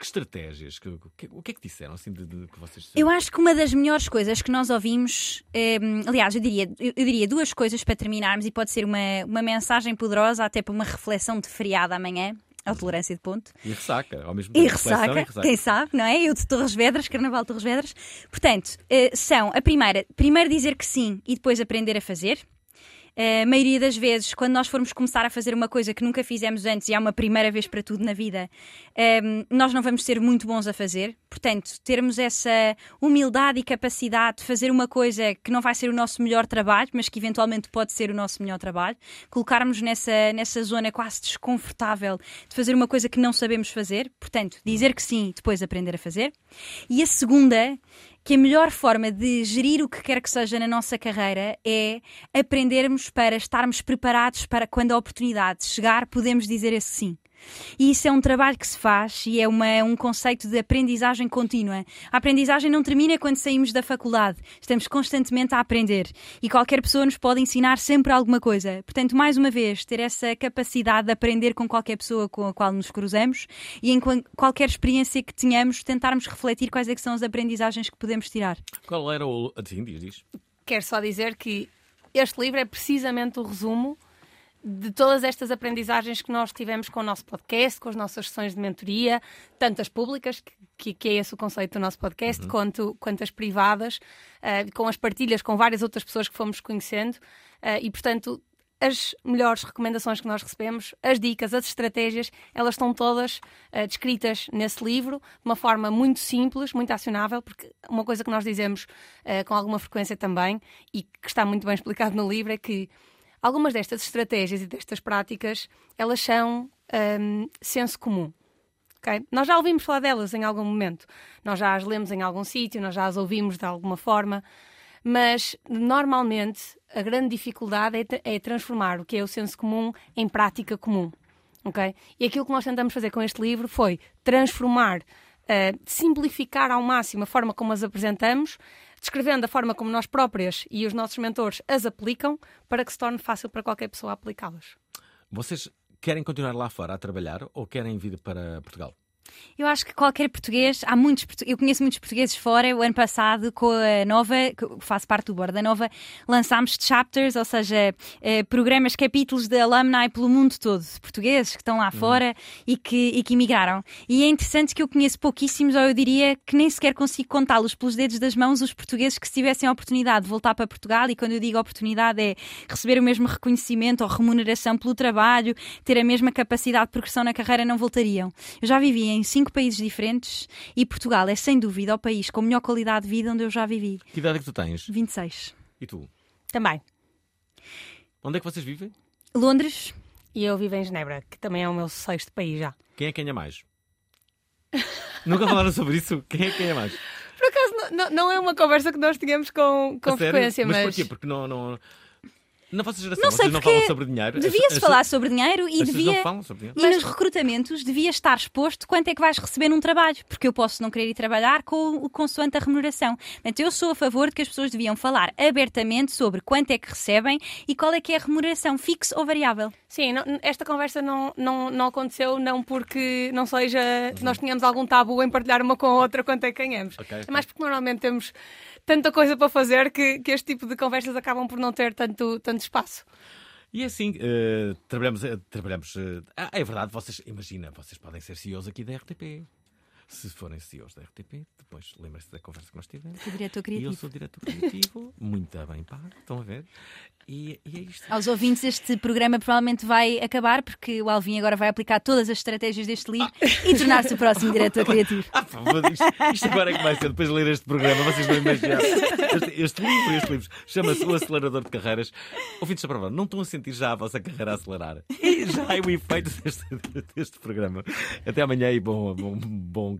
Que estratégias? Que- que- o que é que disseram assim, de, de- que vocês Eu acho que uma das melhores coisas que nós ouvimos, hum, aliás, eu diria, eu, eu diria duas coisas para terminarmos e pode ser uma, uma mensagem poderosa até para uma reflexão de feriado amanhã, a tolerância de ponto. E ressaca, ao mesmo E tempo. reflexão ressaca, quem sabe, não é? Eu de Torres Vedras, Carnaval de Torres Vedras. Portanto, eh, são a primeira, primeiro dizer que sim e depois aprender a fazer. A maioria das vezes, quando nós formos começar a fazer uma coisa que nunca fizemos antes e há uma primeira vez para tudo na vida, ehm, nós não vamos ser muito bons a fazer. Portanto, termos essa humildade e capacidade de fazer uma coisa que não vai ser o nosso melhor trabalho, mas que eventualmente pode ser o nosso melhor trabalho, colocarmos nessa, nessa zona quase desconfortável de fazer uma coisa que não sabemos fazer. Portanto, dizer que sim e depois aprender a fazer. E a segunda que a melhor forma de gerir o que quer que seja na nossa carreira é aprendermos para estarmos preparados para quando a oportunidade chegar, podemos dizer esse sim. E isso é um trabalho que se faz e é uma, um conceito de aprendizagem contínua. A aprendizagem não termina quando saímos da faculdade. Estamos constantemente a aprender e qualquer pessoa nos pode ensinar sempre alguma coisa. Portanto, mais uma vez, ter essa capacidade de aprender com qualquer pessoa com a qual nos cruzamos e em qual- qualquer experiência que tenhamos, tentarmos refletir quais é que são as aprendizagens que podemos tirar. Qual era o. Sim, diz, diz. Quero só dizer que este livro é precisamente o resumo de todas estas aprendizagens que nós tivemos com o nosso podcast, com as nossas sessões de mentoria, tanto as públicas, que, que é esse o conceito do nosso podcast, quanto, quanto as privadas, eh, com as partilhas com várias outras pessoas que fomos conhecendo. eh, e, portanto, as melhores recomendações que nós recebemos, as dicas, as estratégias, elas estão todas eh, descritas nesse livro de uma forma muito simples, muito acionável, porque uma coisa que nós dizemos com alguma frequência também e que está muito bem explicado no livro é que algumas destas estratégias e destas práticas elas são hum, senso comum. ok? Nós já ouvimos falar delas em algum momento, nós já as lemos em algum sítio, nós já as ouvimos de alguma forma, mas normalmente a grande dificuldade é, é transformar o que é o senso comum em prática comum. ok? E aquilo que nós tentamos fazer com este livro foi transformar, eh, simplificar ao máximo a forma como as apresentamos, descrevendo a forma como nós próprias e os nossos mentores as aplicam, para que se torne fácil para qualquer pessoa aplicá-las. Vocês querem continuar lá fora a trabalhar ou querem vir para Portugal? Eu acho que qualquer português, há muitos, eu conheço muitos portugueses fora. O ano passado, com a Nova, que faço parte do board da Nova, lançámos chapters, ou seja, eh, programas, capítulos de alumni pelo mundo todo, de portugueses que estão lá fora e que, e que emigraram. E é interessante que eu conheço pouquíssimos, ou eu diria que nem sequer consigo contá-los pelos dedos das mãos, os portugueses que se tivessem a oportunidade de voltar para Portugal. E quando eu digo oportunidade, é receber o mesmo reconhecimento ou remuneração pelo trabalho, ter a mesma capacidade de progressão na carreira, não voltariam. Eu já vivi em cinco países diferentes e Portugal é sem dúvida o país com melhor qualidade de vida onde eu já vivi. Que idade é que tu tens? 26. E tu? Também. Onde é que vocês vivem? Londres. E eu vivo em Genebra, que também é o meu sexto país já. Quem é quem é mais? Nunca falaram sobre isso? Quem é quem é mais? Por acaso, não, não- é uma conversa que nós tínhamos com, com A sério? frequência, mas. mas porquê? Porque não, não... Na vossa geração, Não sei vocês não porque falam sobre dinheiro? As- devia-se as- falar sobre dinheiro e devia. não falam sobre dinheiro? E nos recrutamentos devia estar exposto quanto é que vais receber num trabalho, porque eu posso não querer ir trabalhar com o consoante a remuneração. Portanto, eu sou a favor de que as pessoas deviam falar abertamente sobre quanto é que recebem e qual é que é a remuneração, fixe ou variável. Sim, não- esta conversa não, não, não aconteceu não porque não seja nós tínhamos algum tabu em partilhar uma com a outra quanto é que ganhamos. Ok, É mais porque normalmente temos tanta coisa para fazer que, que este tipo de conversas acabam por não ter tanto, tanto espaço. E é assim, eh, trabalhamos. eh, trabalhamos ah, é verdade, vocês. Imagina, vocês podem ser CEOs aqui da RTP. Se forem CEOs da RTP, depois lembrem-se da conversa que nós tivemos. Sou diretor E eu criativo. sou diretor criativo, muito bem pago, estão a ver? E, e é isto. Aos ouvintes, este programa provavelmente vai acabar porque o Alvin agora vai aplicar todas as estratégias deste livro e tornar-se o próximo diretor criativo. Ah, pá, isto, isto agora é que vai ser, depois de ler este programa, vocês não imaginam. Este, este livro, este livro, chama-se O Acelerador de Carreiras. Ouvintes prova, não estão a sentir já a vossa carreira a acelerar? E já é o efeito deste, deste programa. Até amanhã e bom, bom, bom